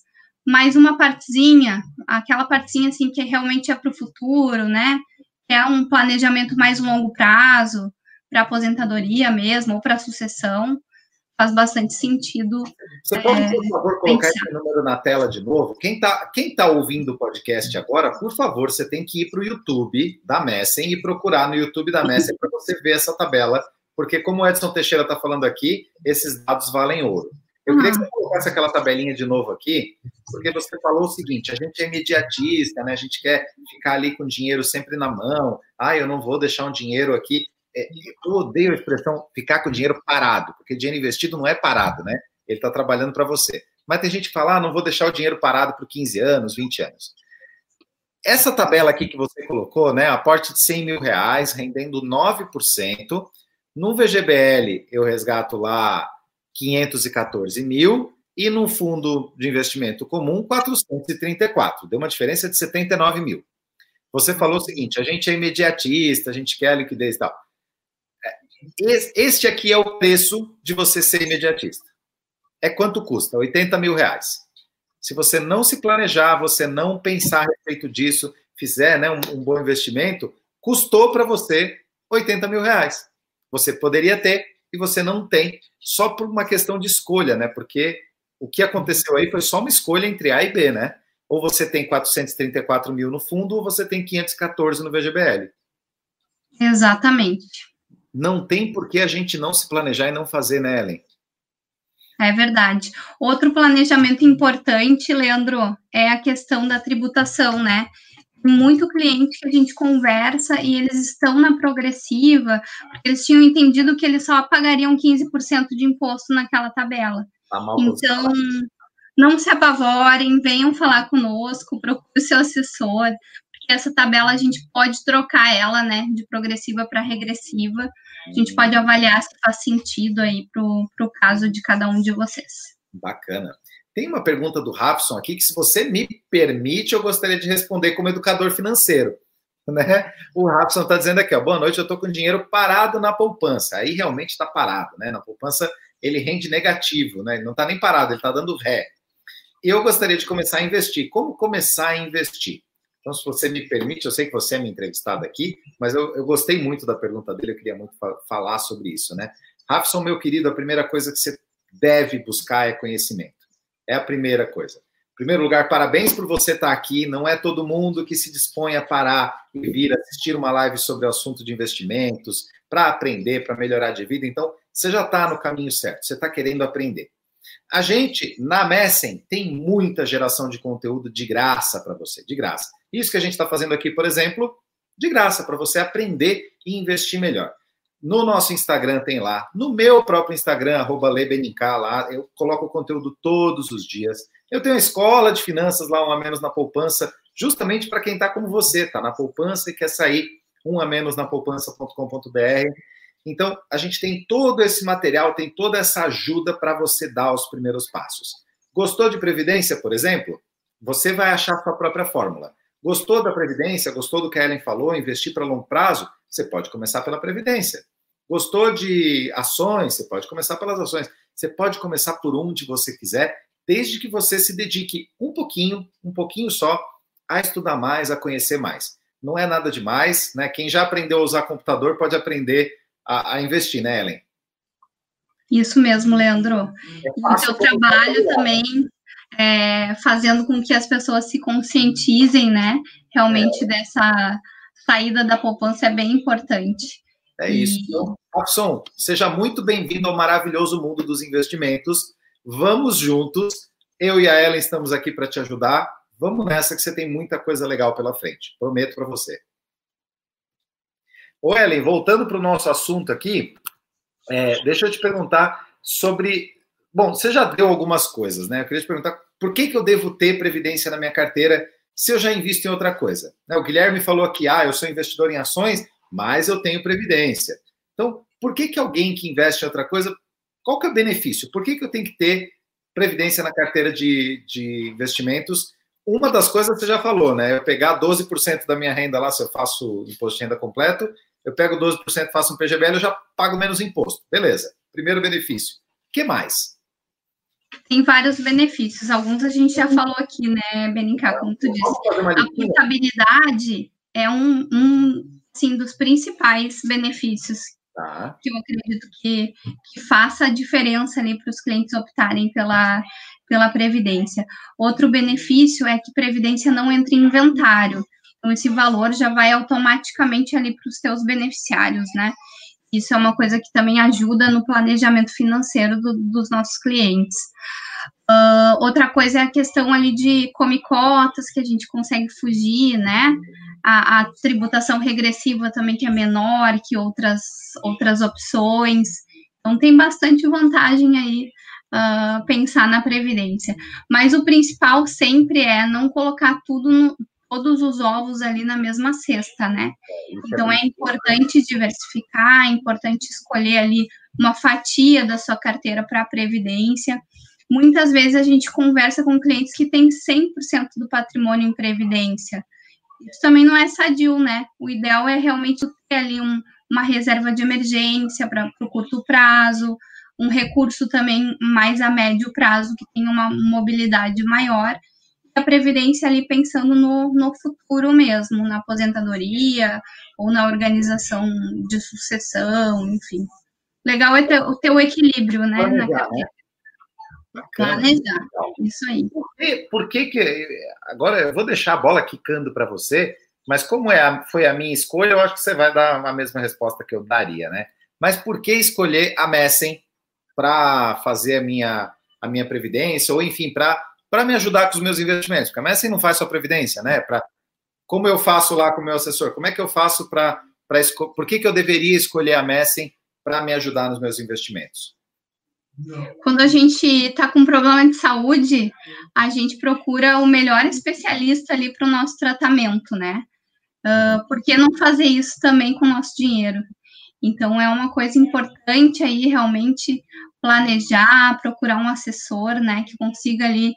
Mais uma partezinha, aquela partezinha assim que realmente é para o futuro, né? Que é um planejamento mais longo prazo, para aposentadoria mesmo, ou para sucessão faz bastante sentido. Você pode, por favor, colocar pensar. esse número na tela de novo? Quem está quem tá ouvindo o podcast agora, por favor, você tem que ir para o YouTube da Messen e procurar no YouTube da Messen para você ver essa tabela, porque como o Edson Teixeira está falando aqui, esses dados valem ouro. Eu queria que você colocasse aquela tabelinha de novo aqui, porque você falou o seguinte: a gente é imediatista, né? A gente quer ficar ali com o dinheiro sempre na mão. Ah, eu não vou deixar um dinheiro aqui é, eu odeio a expressão ficar com o dinheiro parado, porque dinheiro investido não é parado, né? Ele está trabalhando para você. Mas tem gente que fala, ah, não vou deixar o dinheiro parado por 15 anos, 20 anos. Essa tabela aqui que você colocou, né? Aporte de 100 mil reais, rendendo 9%. No VGBL, eu resgato lá 514 mil. E no fundo de investimento comum, 434. Deu uma diferença de 79 mil. Você falou o seguinte: a gente é imediatista, a gente quer liquidez e tal. Este aqui é o preço de você ser imediatista. É quanto custa? 80 mil reais. Se você não se planejar, você não pensar a respeito disso, fizer né, um, um bom investimento, custou para você 80 mil reais. Você poderia ter e você não tem, só por uma questão de escolha, né? Porque o que aconteceu aí foi só uma escolha entre A e B, né? Ou você tem 434 mil no fundo, ou você tem 514 no VGBL. Exatamente não tem por que a gente não se planejar e não fazer, né, Ellen? É verdade. Outro planejamento importante, Leandro, é a questão da tributação, né? Muito cliente que a gente conversa e eles estão na progressiva, porque eles tinham entendido que eles só pagariam 15% de imposto naquela tabela. Tá então, não se apavorem, venham falar conosco, procure o seu assessor, essa tabela a gente pode trocar ela, né, de progressiva para regressiva. A gente pode avaliar se faz sentido aí para o caso de cada um de vocês. Bacana. Tem uma pergunta do Rapson aqui que, se você me permite, eu gostaria de responder como educador financeiro. Né? O Rapson está dizendo aqui, ó, boa noite, eu estou com dinheiro parado na poupança. Aí realmente está parado, né? Na poupança ele rende negativo, né? Ele não está nem parado, ele está dando ré. Eu gostaria de começar a investir. Como começar a investir? Então, se você me permite, eu sei que você é minha entrevistada aqui, mas eu, eu gostei muito da pergunta dele, eu queria muito fa falar sobre isso, né? Rafson, meu querido, a primeira coisa que você deve buscar é conhecimento. É a primeira coisa. Em primeiro lugar, parabéns por você estar aqui. Não é todo mundo que se dispõe a parar e vir assistir uma live sobre o assunto de investimentos, para aprender, para melhorar de vida. Então, você já está no caminho certo, você está querendo aprender. A gente, na Messen, tem muita geração de conteúdo de graça para você, de graça. Isso que a gente está fazendo aqui, por exemplo, de graça, para você aprender e investir melhor. No nosso Instagram tem lá. No meu próprio Instagram, arroba lá, eu coloco o conteúdo todos os dias. Eu tenho uma escola de finanças lá, um a menos na poupança, justamente para quem está como você, está na poupança e quer sair um a menos na poupança.com.br. Então, a gente tem todo esse material, tem toda essa ajuda para você dar os primeiros passos. Gostou de previdência, por exemplo? Você vai achar sua própria fórmula. Gostou da previdência? Gostou do que a Ellen falou? Investir para longo prazo? Você pode começar pela previdência. Gostou de ações? Você pode começar pelas ações. Você pode começar por onde você quiser, desde que você se dedique um pouquinho, um pouquinho só, a estudar mais, a conhecer mais. Não é nada demais, né? Quem já aprendeu a usar computador pode aprender a, a investir, né, Ellen? Isso mesmo, Leandro. É e o seu trabalho também é, fazendo com que as pessoas se conscientizem, né? Realmente é. dessa saída da poupança é bem importante. É isso. E... Então, seja muito bem-vindo ao maravilhoso mundo dos investimentos. Vamos juntos. Eu e a Ellen estamos aqui para te ajudar. Vamos nessa que você tem muita coisa legal pela frente. Prometo para você. Ô, Ellen, voltando para o nosso assunto aqui, é, deixa eu te perguntar sobre Bom, você já deu algumas coisas, né? Eu queria te perguntar por que, que eu devo ter previdência na minha carteira se eu já invisto em outra coisa? Né, o Guilherme falou aqui, ah, eu sou investidor em ações, mas eu tenho previdência. Então, por que, que alguém que investe em outra coisa, qual que é o benefício? Por que, que eu tenho que ter previdência na carteira de, de investimentos? Uma das coisas você já falou, né? Eu pegar 12% da minha renda lá, se eu faço imposto de renda completo, eu pego 12%, faço um PGBL, eu já pago menos imposto. Beleza. Primeiro benefício. O que mais? tem vários benefícios. Alguns a gente já falou aqui, né, Benincá, como tu disse. A portabilidade é um, um sim, dos principais benefícios tá. que eu acredito que, que faça a diferença ali para os clientes optarem pela, pela Previdência. Outro benefício é que Previdência não entra em inventário. Então, esse valor já vai automaticamente ali para os teus beneficiários, né? Isso é uma coisa que também ajuda no planejamento financeiro do, dos nossos clientes. Uh, outra coisa é a questão ali de come cotas, que a gente consegue fugir, né? A, a, tributação regressiva também, que é menor que outras, outras opções. Então, tem bastante vantagem aí uh, pensar na Previdência. Mas o principal sempre é não colocar tudo no, todos os ovos ali na mesma cesta, né? É, é então é importante diversificar, é importante escolher ali uma fatia da sua carteira para a previdência. Muitas vezes a gente conversa com clientes que têm 100% do patrimônio em previdência. Isso também não é sadio, né? O ideal é realmente ter ali um, uma reserva de emergência para o curto prazo, um recurso também mais a médio prazo, que tenha uma mobilidade maior, a previdência ali pensando no, no futuro mesmo, na aposentadoria ou na organização de sucessão, enfim. Legal é ter, ter o equilíbrio, né? Planejar, né? Planejar, isso aí. Por que, por que, que agora eu vou deixar a bola quicando para você, mas como é a, foi a minha escolha, eu acho que você vai dar a mesma resposta que eu daria, né? Mas por que escolher a Messen para fazer a minha, a minha previdência, ou enfim, para para me ajudar com os meus investimentos. Porque a Messi não faz só previdência, né? Pra, como eu faço lá com o meu assessor? Como é que eu faço para. Por que, que eu deveria escolher a Messi para me ajudar nos meus investimentos? Quando a gente está com problema de saúde, a gente procura o melhor especialista ali para o nosso tratamento, né? Uh, por que não fazer isso também com o nosso dinheiro? Então, é uma coisa importante aí realmente planejar, procurar um assessor, né, que consiga ali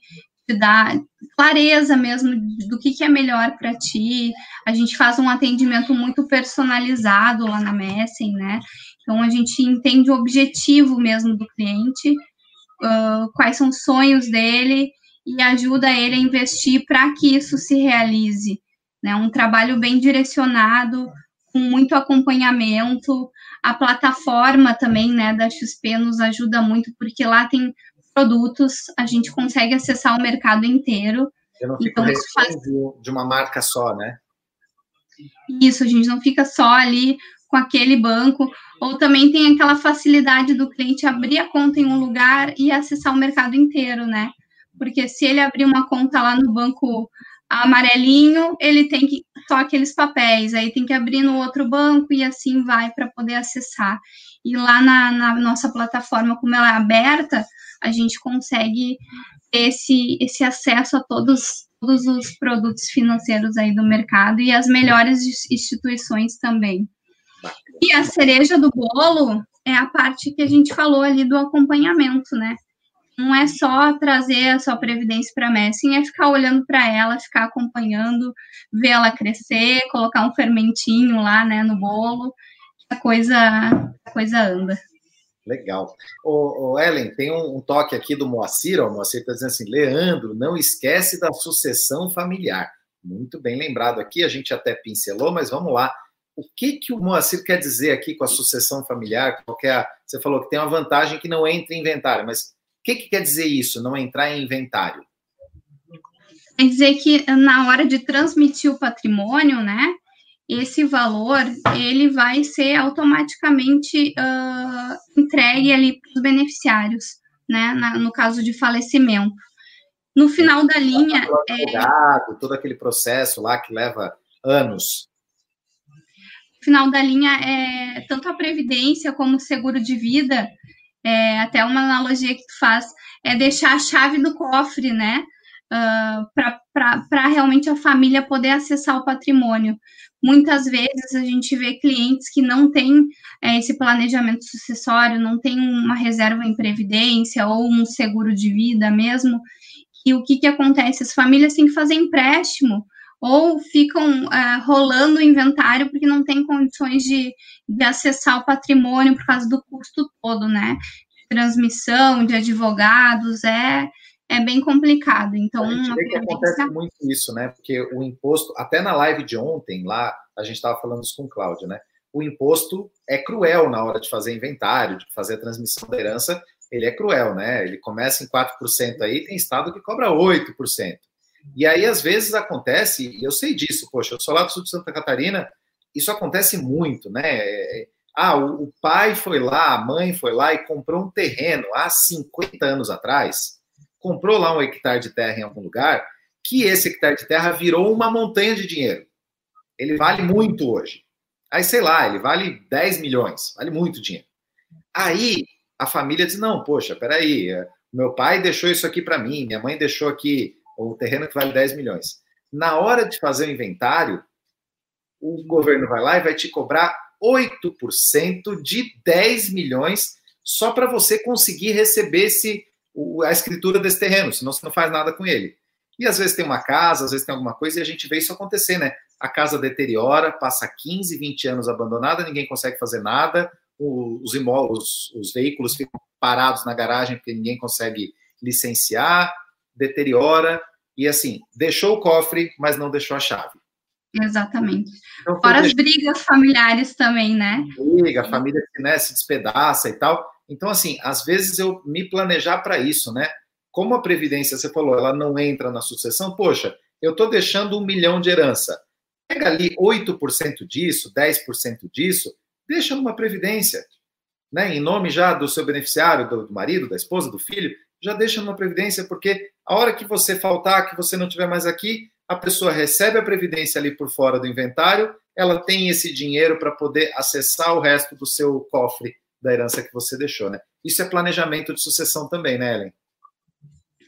te dar clareza mesmo do que, que é melhor para ti. A gente faz um atendimento muito personalizado lá na Messen, né? Então a gente entende o objetivo mesmo do cliente, uh, quais são os sonhos dele e ajuda ele a investir para que isso se realize. Né? Um trabalho bem direcionado, com muito acompanhamento. A plataforma também, né, da XP nos ajuda muito, porque lá tem produtos, a gente consegue acessar o mercado inteiro. Eu não fico então, isso faz... de uma marca só, né? Isso, a gente não fica só ali com aquele banco, ou também tem aquela facilidade do cliente abrir a conta em um lugar e acessar o mercado inteiro, né? Porque se ele abrir uma conta lá no banco amarelinho, ele tem que só aqueles papéis, aí tem que abrir no outro banco e assim vai para poder acessar. E lá na, na, nossa plataforma, como ela é aberta, a gente consegue esse, esse acesso a todos, todos os produtos financeiros aí do mercado e as melhores instituições também. E a cereja do bolo é a parte que a gente falou ali do acompanhamento, né? Não é só trazer a sua previdência para a Messing, é ficar olhando para ela, ficar acompanhando, ver ela crescer, colocar um fermentinho lá, né, no bolo, a coisa, a coisa anda. Legal. O, Ellen, tem um, um, toque aqui do Moacir, ó, o Moacir está dizendo assim, Leandro, não esquece da sucessão familiar. Muito bem lembrado aqui, a gente até pincelou, mas vamos lá. O que, que o Moacir quer dizer aqui com a sucessão familiar? Qualquer, você falou que tem uma vantagem que não entra em inventário, mas que, que quer dizer isso, não entrar em inventário? Quer dizer que na hora de transmitir o patrimônio, né, esse valor ele vai ser automaticamente uh, entregue ali para os beneficiários, né, na, no caso de falecimento. No final da linha. É, todo aquele processo lá que leva anos. No final da linha, é, tanto a Previdência como o seguro de vida é, até uma analogia que tu faz, é deixar a chave do cofre, né? Uh, para realmente a família poder acessar o patrimônio. Muitas vezes a gente vê clientes que não têm é, esse planejamento sucessório, não tem uma reserva em previdência ou um seguro de vida mesmo. E o que, que acontece? As famílias têm que fazer empréstimo ou ficam é, rolando o inventário porque não tem condições de, de acessar o patrimônio por causa do custo todo, né? De transmissão, de advogados, é, é bem complicado. Então, a gente vê que acontece muito isso, né? Porque o imposto, até na live de ontem, lá, a gente estava falando isso com o Cláudio, né? O imposto é cruel na hora de fazer inventário, de fazer a transmissão da herança, ele é cruel, né? Ele começa em 4% aí, tem estado que cobra 8%. E aí, às vezes, acontece, e eu sei disso, poxa, eu sou lá do sul de Santa Catarina, isso acontece muito, né? Ah, o, pai foi lá, a mãe foi lá e comprou um terreno há 50 anos atrás, comprou lá um hectare de terra em algum lugar, que esse hectare de terra virou uma montanha de dinheiro. Ele vale muito hoje. Aí, sei lá, ele vale 10 milhões, vale muito dinheiro. Aí, a família diz: não, poxa, peraí, é, meu pai deixou isso aqui para mim, minha mãe deixou aqui o terreno que vale 10 milhões. Na hora de fazer o inventário, o governo vai lá e vai te cobrar 8% de 10 milhões só para você conseguir receber esse, a escritura desse terreno, senão você não faz nada com ele. E às vezes tem uma casa, às vezes tem alguma coisa, e a gente vê isso acontecer, né? A casa deteriora, passa 15, 20 anos abandonada, ninguém consegue fazer nada, os imóveis, os veículos ficam parados na garagem porque ninguém consegue licenciar, deteriora e assim, deixou o cofre, mas não deixou a chave. Exatamente. Então, Fora as brigas familiares também, né? Briga, a família né, se despedaça e tal. Então, assim, às vezes eu me planejar para isso, né? Como a Previdência, você falou, ela não entra na sucessão, poxa, eu estou deixando um milhão de herança. Pega ali 8% disso, 10% disso, deixa numa Previdência. Né, em nome já do seu beneficiário, do marido, da esposa, do filho, já deixa numa previdência, porque a hora que você faltar, que você não tiver mais aqui, a pessoa recebe a previdência ali por fora do inventário, ela tem esse dinheiro para poder acessar o resto do seu cofre da herança que você deixou, né? Isso é planejamento de sucessão também, né, Ellen?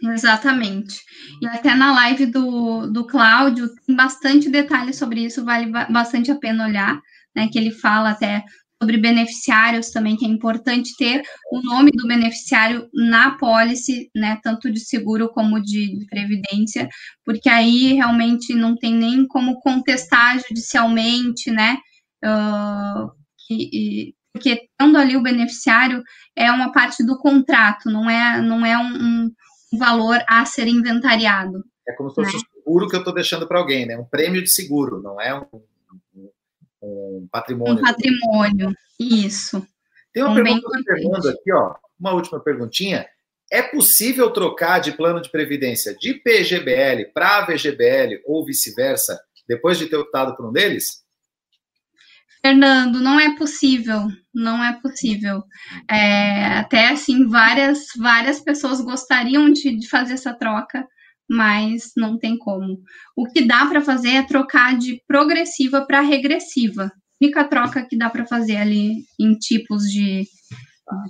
Exatamente. E até na live do, do Cláudio tem bastante detalhe sobre isso, vale bastante a pena olhar, né? Que ele fala até sobre beneficiários também, que é importante ter o nome do beneficiário na pólice, né, tanto de seguro como de, de previdência, porque aí realmente não tem nem como contestar judicialmente, né, uh, que, porque tendo ali o beneficiário é uma parte do contrato, não é, não é um, um valor a ser inventariado. É como se fosse né? um seguro que eu estou deixando para alguém, né, um prêmio de seguro, não é um um patrimônio. Um patrimônio, isso. Tem uma um pergunta perguntando aqui, ó, uma última perguntinha. É possível trocar de plano de previdência de PGBL para VGBL ou vice-versa depois de ter optado por um deles? Fernando, não é possível, não é possível. É, até assim, várias, várias pessoas gostariam de, de fazer essa troca, mas não tem como. O que dá para fazer é trocar de progressiva para regressiva. A única troca que dá para fazer ali em tipos de,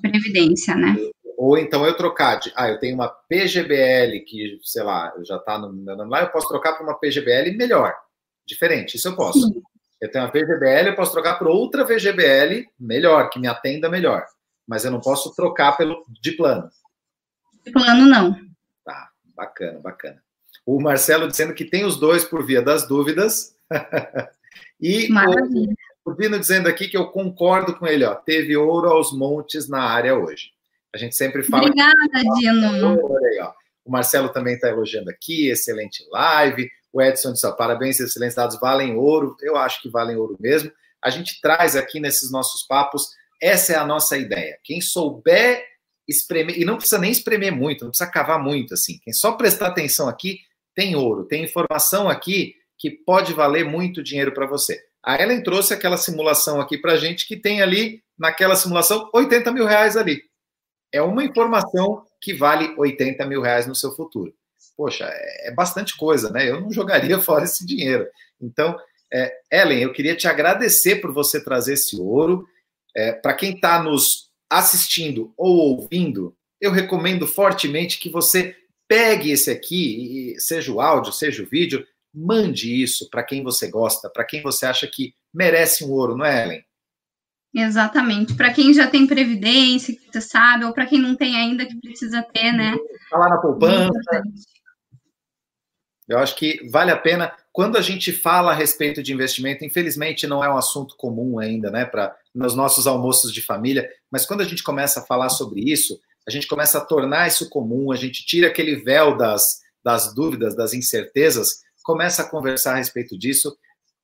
previdência, né? Ou então eu trocar de, ah, eu tenho uma PGBL que, sei lá, já está no meu nome lá, eu posso trocar para uma PGBL melhor, diferente, isso eu posso. Sim. Eu tenho uma PGBL, eu posso trocar por outra VGBL melhor, que me atenda melhor. Mas eu não posso trocar pelo de plano. De plano, não. Bacana, bacana. O Marcelo dizendo que tem os dois por via das dúvidas. e Maravilha. o, o Dino dizendo aqui que eu concordo com ele, ó. Teve ouro aos montes na área hoje. A gente sempre fala. Obrigada, que... Dino. O Marcelo também está elogiando aqui, excelente live. O Edson disse: ó, parabéns, excelentes dados, valem ouro. Eu acho que valem ouro mesmo. A gente traz aqui nesses nossos papos, essa é a nossa ideia. Quem souber espremer, e não precisa nem espremer muito, não precisa cavar muito, assim. Quem só prestar atenção aqui, tem ouro, tem informação aqui que pode valer muito dinheiro para você. A Ellen trouxe aquela simulação aqui para gente que tem ali, naquela simulação, 80 mil reais ali é uma informação que vale 80 mil reais no seu futuro. Poxa, é, bastante coisa, né? Eu não jogaria fora esse dinheiro. Então, é, Ellen, eu queria te agradecer por você trazer esse ouro. É, Para quem está nos assistindo ou ouvindo, eu recomendo fortemente que você pegue esse aqui, seja o áudio, seja o vídeo, mande isso para quem você gosta, para quem você acha que merece um ouro, não é, Ellen? Exatamente. Para quem já tem previdência, que você sabe, ou para quem não tem ainda, que precisa ter, né? Está lá na poupança. Eu acho que vale a pena. Quando a gente fala a respeito de investimento, infelizmente não é um assunto comum ainda, né, para nos nossos almoços de família, mas quando a gente começa a falar sobre isso, a gente começa a tornar isso comum, a gente tira aquele véu das, das dúvidas, das incertezas, começa a conversar a respeito disso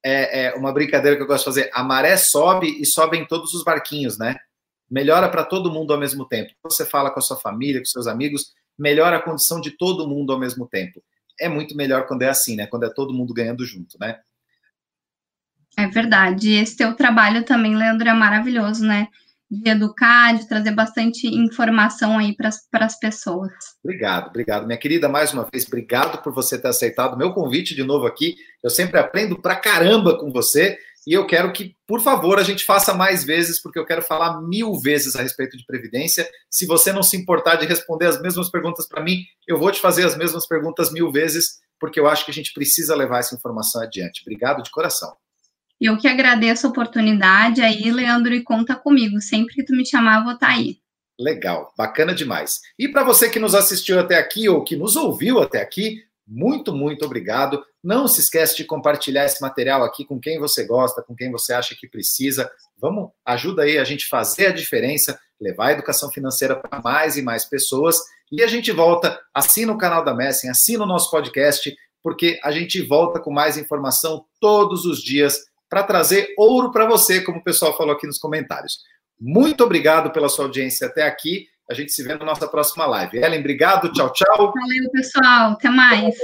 é, é, uma brincadeira que eu gosto de fazer. A maré sobe e sobem todos os barquinhos, né? Melhora para todo mundo ao mesmo tempo. Você fala com a sua família, com seus amigos, melhora a condição de todo mundo ao mesmo tempo. É muito melhor quando é assim, né? Quando é todo mundo ganhando junto, né? É verdade. Esse teu trabalho também, Leandro, é maravilhoso, né? de educar, de trazer bastante informação aí para as pessoas. Obrigado, obrigado. Minha querida, mais uma vez, obrigado por você ter aceitado meu convite de novo aqui. Eu sempre aprendo pra caramba com você e eu quero que, por favor, a gente faça mais vezes, porque eu quero falar mil vezes a respeito de Previdência. Se você não se importar de responder as mesmas perguntas para mim, eu vou te fazer as mesmas perguntas mil vezes, porque eu acho que a gente precisa levar essa informação adiante. Obrigado de coração. Eu que agradeço a oportunidade aí, Leandro, e conta comigo. Sempre que tu me chamar, eu vou estar tá aí. Legal, bacana demais. E para você que nos assistiu até aqui ou que nos ouviu até aqui, muito, muito obrigado. Não se esquece de compartilhar esse material aqui com quem você gosta, com quem você acha que precisa. Vamos, ajuda aí a gente fazer a diferença, levar a educação financeira para mais e mais pessoas. E a gente volta, assina o canal da Messing, assina o nosso podcast, porque a gente volta com mais informação todos os dias para trazer ouro para você, como o pessoal falou aqui nos comentários. Muito obrigado pela sua audiência até aqui. A gente se vê na nossa próxima live. Ellen, obrigado. Tchau, tchau. Valeu, pessoal. Até mais.